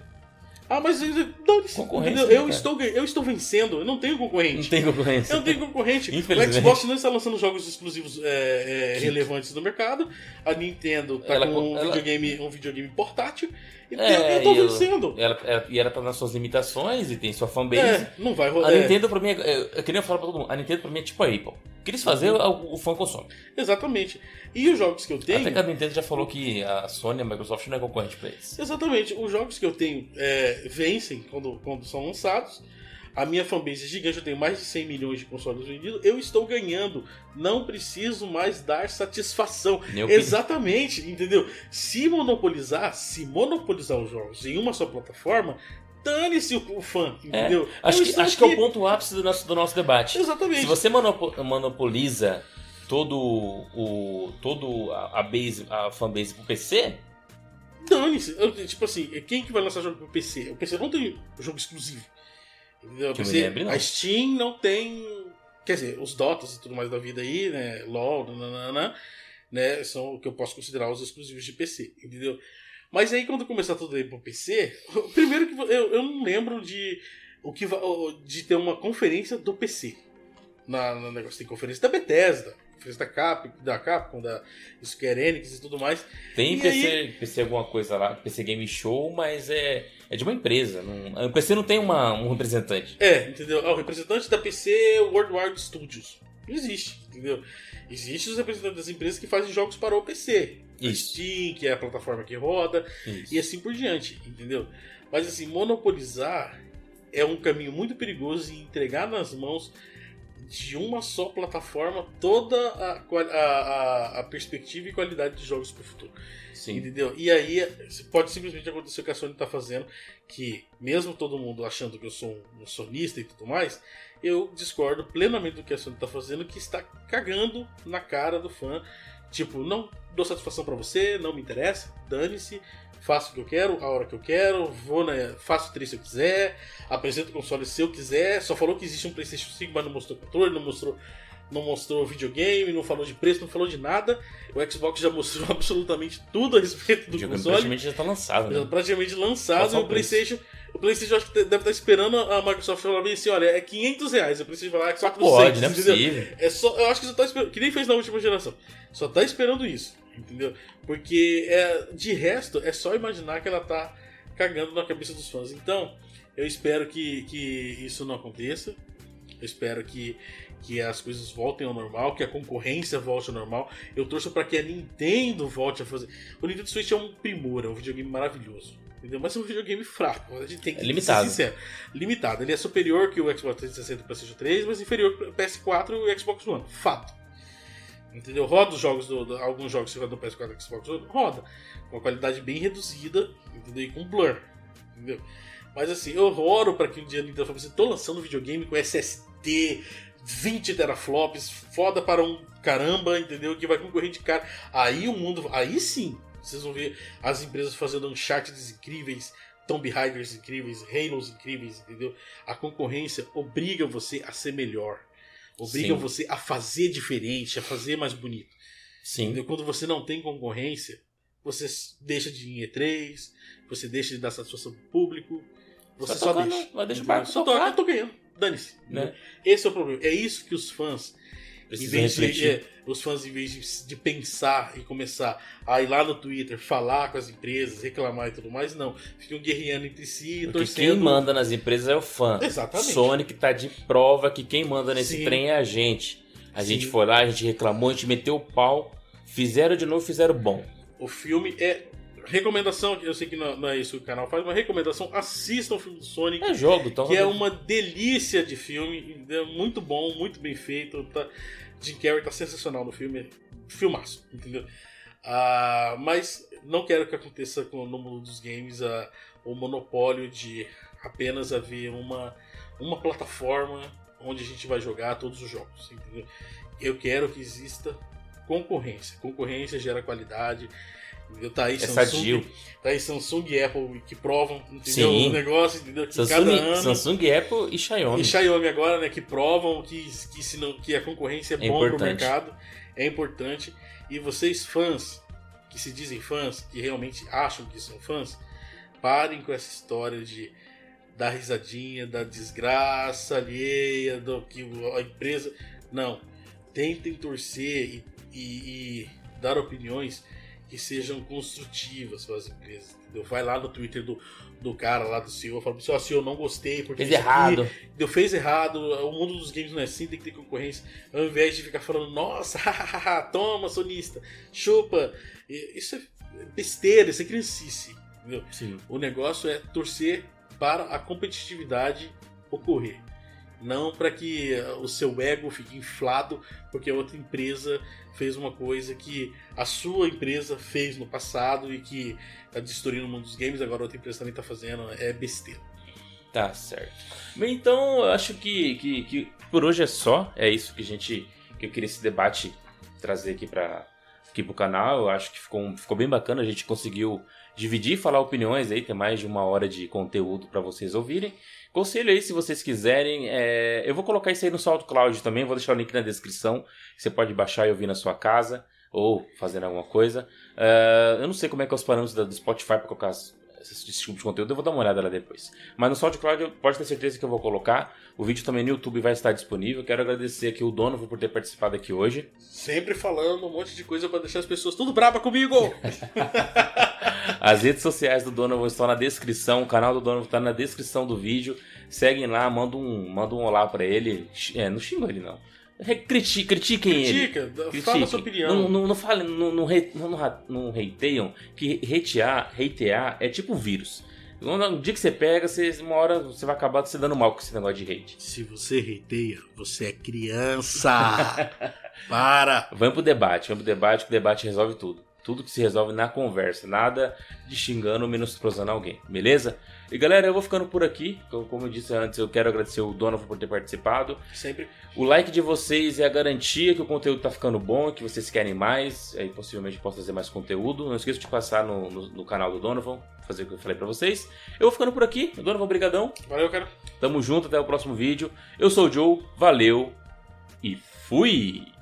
Ah, mas dane-se, Concorrência, né, eu, estou, eu estou vencendo, eu não tenho concorrente. Não tem concorrência. Eu não tenho concorrente. O. Xbox não está lançando jogos exclusivos é, é, relevantes no mercado. A Nintendo tá Ela- com um, ela- videogame, um videogame portátil. E É, eu ela- vencendo. Ela, ela- e ela tá nas suas limitações e tem sua fanbase. É, não vai A rodar. Nintendo pra mim, é, eu, eu queria falar pra todo mundo, a Nintendo pra mim é tipo a Apple. O que eles fazem, Uhum. o, o fã consome. Exatamente. E os jogos que eu tenho. Até que a Nintendo já falou que a Sony e a Microsoft não é concorrente pra eles. Exatamente. Os jogos que eu tenho é, vencem quando, quando são lançados. A minha fanbase é gigante, eu tenho mais de 100 milhões de consoles vendidos. Eu estou ganhando. Não preciso mais dar satisfação. Nem eu pedi. Exatamente, entendeu? Se monopolizar, se monopolizar os jogos em uma só plataforma, dane-se o, fã, entendeu? Acho, Eu que, acho que é o ponto ápice do nosso, do nosso debate. Exatamente. Se você monopo- monopoliza todo o todo a, base a fanbase pro PC, Dane-se. Tipo assim, quem que vai lançar jogo pro PC? O PC não tem jogo exclusivo. Que eu PC, lembre. A Steam não tem. Quer dizer, os Dotas e tudo mais da vida aí, né? LOL, nananana, né? São o que eu posso considerar os exclusivos de PC, entendeu? Mas aí quando começar tudo aí pro PC, primeiro que eu, eu não lembro de o que de ter uma conferência do PC. Na, no negócio tem conferência da Bethesda, conferência da Cap, da Capcom, da Square Enix e tudo mais. tem E PC, PC alguma coisa lá, PC Game Show, mas é, é de uma empresa. Não, o PC não tem uma, um representante. É, entendeu? Ah, o representante da PC Worldwide Studios. Não existe, entendeu? Existem os representantes das empresas que fazem jogos para o PC. Isso. Steam, que é a plataforma que roda, Isso. e assim por diante, entendeu? Mas assim, monopolizar é um caminho muito perigoso e entregar nas mãos de uma só plataforma toda a, a, a, perspectiva e qualidade de jogos para o futuro. Sim. Entendeu? E aí pode simplesmente acontecer o que a Sony tá fazendo, que mesmo todo mundo achando que eu sou um sonista e tudo mais, eu discordo plenamente do que a Sony tá fazendo, que está cagando na cara do fã. Tipo, não dou satisfação pra você, não me interessa, dane-se, faço o que eu quero, a hora que eu quero, vou na, faço o 3 se eu quiser, apresento o console se eu quiser. Só falou que existe um PlayStation 5, mas não mostrou controle, não mostrou não mostrou videogame, não falou de preço, não falou de nada. O Xbox já mostrou absolutamente tudo a respeito do console. Praticamente já está lançado, né? Praticamente lançado. E o PlayStation, o PlayStation acho que deve estar esperando a Microsoft falar bem assim: olha, é 500 reais. O PlayStation falar que só Pode, não é possível. É só, eu acho que só tá esperando, que nem fez na última geração. Só tá esperando isso, entendeu? Porque é, de resto, é só imaginar que ela tá cagando na cabeça dos fãs. Então, eu espero que, que isso não aconteça. Eu espero que que as coisas voltem ao normal, que a concorrência volte ao normal. Eu torço para que a Nintendo volte a fazer. O Nintendo Switch é um primor, é um videogame maravilhoso. Entendeu? Mas é um videogame fraco. A gente tem que é limitado. ser sincero. Limitado. Ele é superior que o Xbox 360 e o PlayStation 3, mas inferior que o PS4 e o Xbox One. Fato. Entendeu? Roda os jogos do, do alguns jogos que roda no PS4 e Xbox roda. Com uma qualidade bem reduzida, entendeu? E com blur. Entendeu? Mas assim, eu oro para que um dia a Nintendo fale assim, tô lançando um videogame com SSD, 20 teraflops, foda para um caramba, entendeu? Que vai concorrer de cara. Aí o mundo. Aí sim, vocês vão ver as empresas fazendo Uncharted incríveis, Tomb Raiders incríveis, Halos incríveis, entendeu? A concorrência obriga você a ser melhor. Obriga sim. você a fazer diferente, a fazer mais bonito. Sim. Entendeu? Quando você não tem concorrência, você deixa de ir em E3, você deixa de dar satisfação pro público, você só, só deixa. Vai deixar o barco só toca, eu tô ganhando. Dane-se. Né? Esse é o problema. É isso que os fãs. Precisam em vez de, é, os fãs, em vez de, de, pensar e começar a ir lá no Twitter, falar com as empresas, reclamar e tudo mais, não. Ficam guerreando entre si e torcendo. Quem manda nas empresas é o fã. Exatamente. Sonic tá de prova que quem manda nesse Sim. trem é a gente. A Sim. gente foi lá, a gente reclamou, a gente meteu o pau, fizeram de novo, fizeram bom. O filme é recomendação, eu sei que não, não, é isso que o canal faz, mas recomendação, assistam o filme do Sonic. É jogo, então. Que é uma delícia de filme, é muito bom, muito bem feito. Tá, Jim Carrey tá sensacional no filme, filmaço, entendeu? Ah, mas não quero que aconteça com, no mundo dos games ah, o monopólio de apenas haver uma, uma plataforma onde a gente vai jogar todos os jogos, entendeu? Eu quero que exista concorrência. Concorrência gera qualidade, Entendeu? Tá aí, é Samsung, sadio. tá aí Samsung e Apple que provam, entendeu? Sim. O negócio, entendeu? Que Samsung, cada ano, Samsung, Apple e Xiaomi. E Xiaomi agora, né? Que provam que, que, se não, que a concorrência é, é bom importante. pro mercado. É importante. E vocês, fãs, que se dizem fãs, que realmente acham que são fãs, parem com essa história de dar risadinha, da desgraça alheia, do que a empresa. Não. Tentem torcer e, e, e dar opiniões que sejam construtivas para as empresas. Entendeu? Vai lá no Twitter do, do cara lá do CEO, fala assim, ó, CEO, não gostei, porque fez errado. Deu, fez errado, o mundo dos games não é assim, tem que ter concorrência. Ao invés de ficar falando, nossa, toma, sonista, chupa. Isso é besteira, isso é criancice. Entendeu? Sim. O negócio é torcer para a competitividade ocorrer. Não para que o seu ego fique inflado porque outra empresa fez uma coisa que a sua empresa fez no passado e que está destruindo o mundo dos games, agora outra empresa também está fazendo, é besteira. Tá certo. Então eu acho que, que, que, por hoje é só. É isso que a gente. que eu queria esse debate trazer aqui para aqui pro canal. Eu acho que ficou, ficou bem bacana. A gente conseguiu dividir falar opiniões aí, tem mais de uma hora de conteúdo para vocês ouvirem. Conselho aí, se vocês quiserem, é... eu vou colocar isso aí no SoundCloud também, vou deixar o link na descrição. Você pode baixar e ouvir na sua casa ou fazendo alguma coisa. Uh, eu não sei como é que é os parâmetros do Spotify para colocar esse tipo de conteúdo, eu vou dar uma olhada lá depois. Mas no SoundCloud pode ter certeza que eu vou colocar. O vídeo também no YouTube vai estar disponível. Quero agradecer aqui o Donovan por ter participado aqui hoje. Sempre falando um monte de coisa para deixar as pessoas tudo brava comigo. as redes sociais do Donovan estão na descrição, o canal do Donovan está na descrição do vídeo. Seguem lá, manda um, manda um olá para ele. É, não xinga ele não. Criti, critiquem Critica, ele. Critica, fala a sua opinião. Não, não, não, fale, não, não, não, não, não hateiam, que hatear, hatear é tipo vírus. No dia que você pega, você, uma hora você vai acabar se dando mal com esse negócio de hate. Se você hateia, você é criança. Para! Vamos pro debate, vamos pro debate, que o debate resolve tudo. Tudo que se resolve na conversa, nada de xingando ou menosprezando alguém, beleza? E galera, eu vou ficando por aqui. Como eu disse antes, eu quero agradecer o Donovan por ter participado. Sempre. O like de vocês é a garantia que o conteúdo tá ficando bom, que vocês querem mais. Aí possivelmente posso fazer mais conteúdo. Não esqueça de passar no, no, no canal do Donovan, fazer o que eu falei pra vocês. Eu vou ficando por aqui. Donovan, brigadão. Valeu, cara. Tamo junto, até o próximo vídeo. Eu sou o Joe, valeu e fui!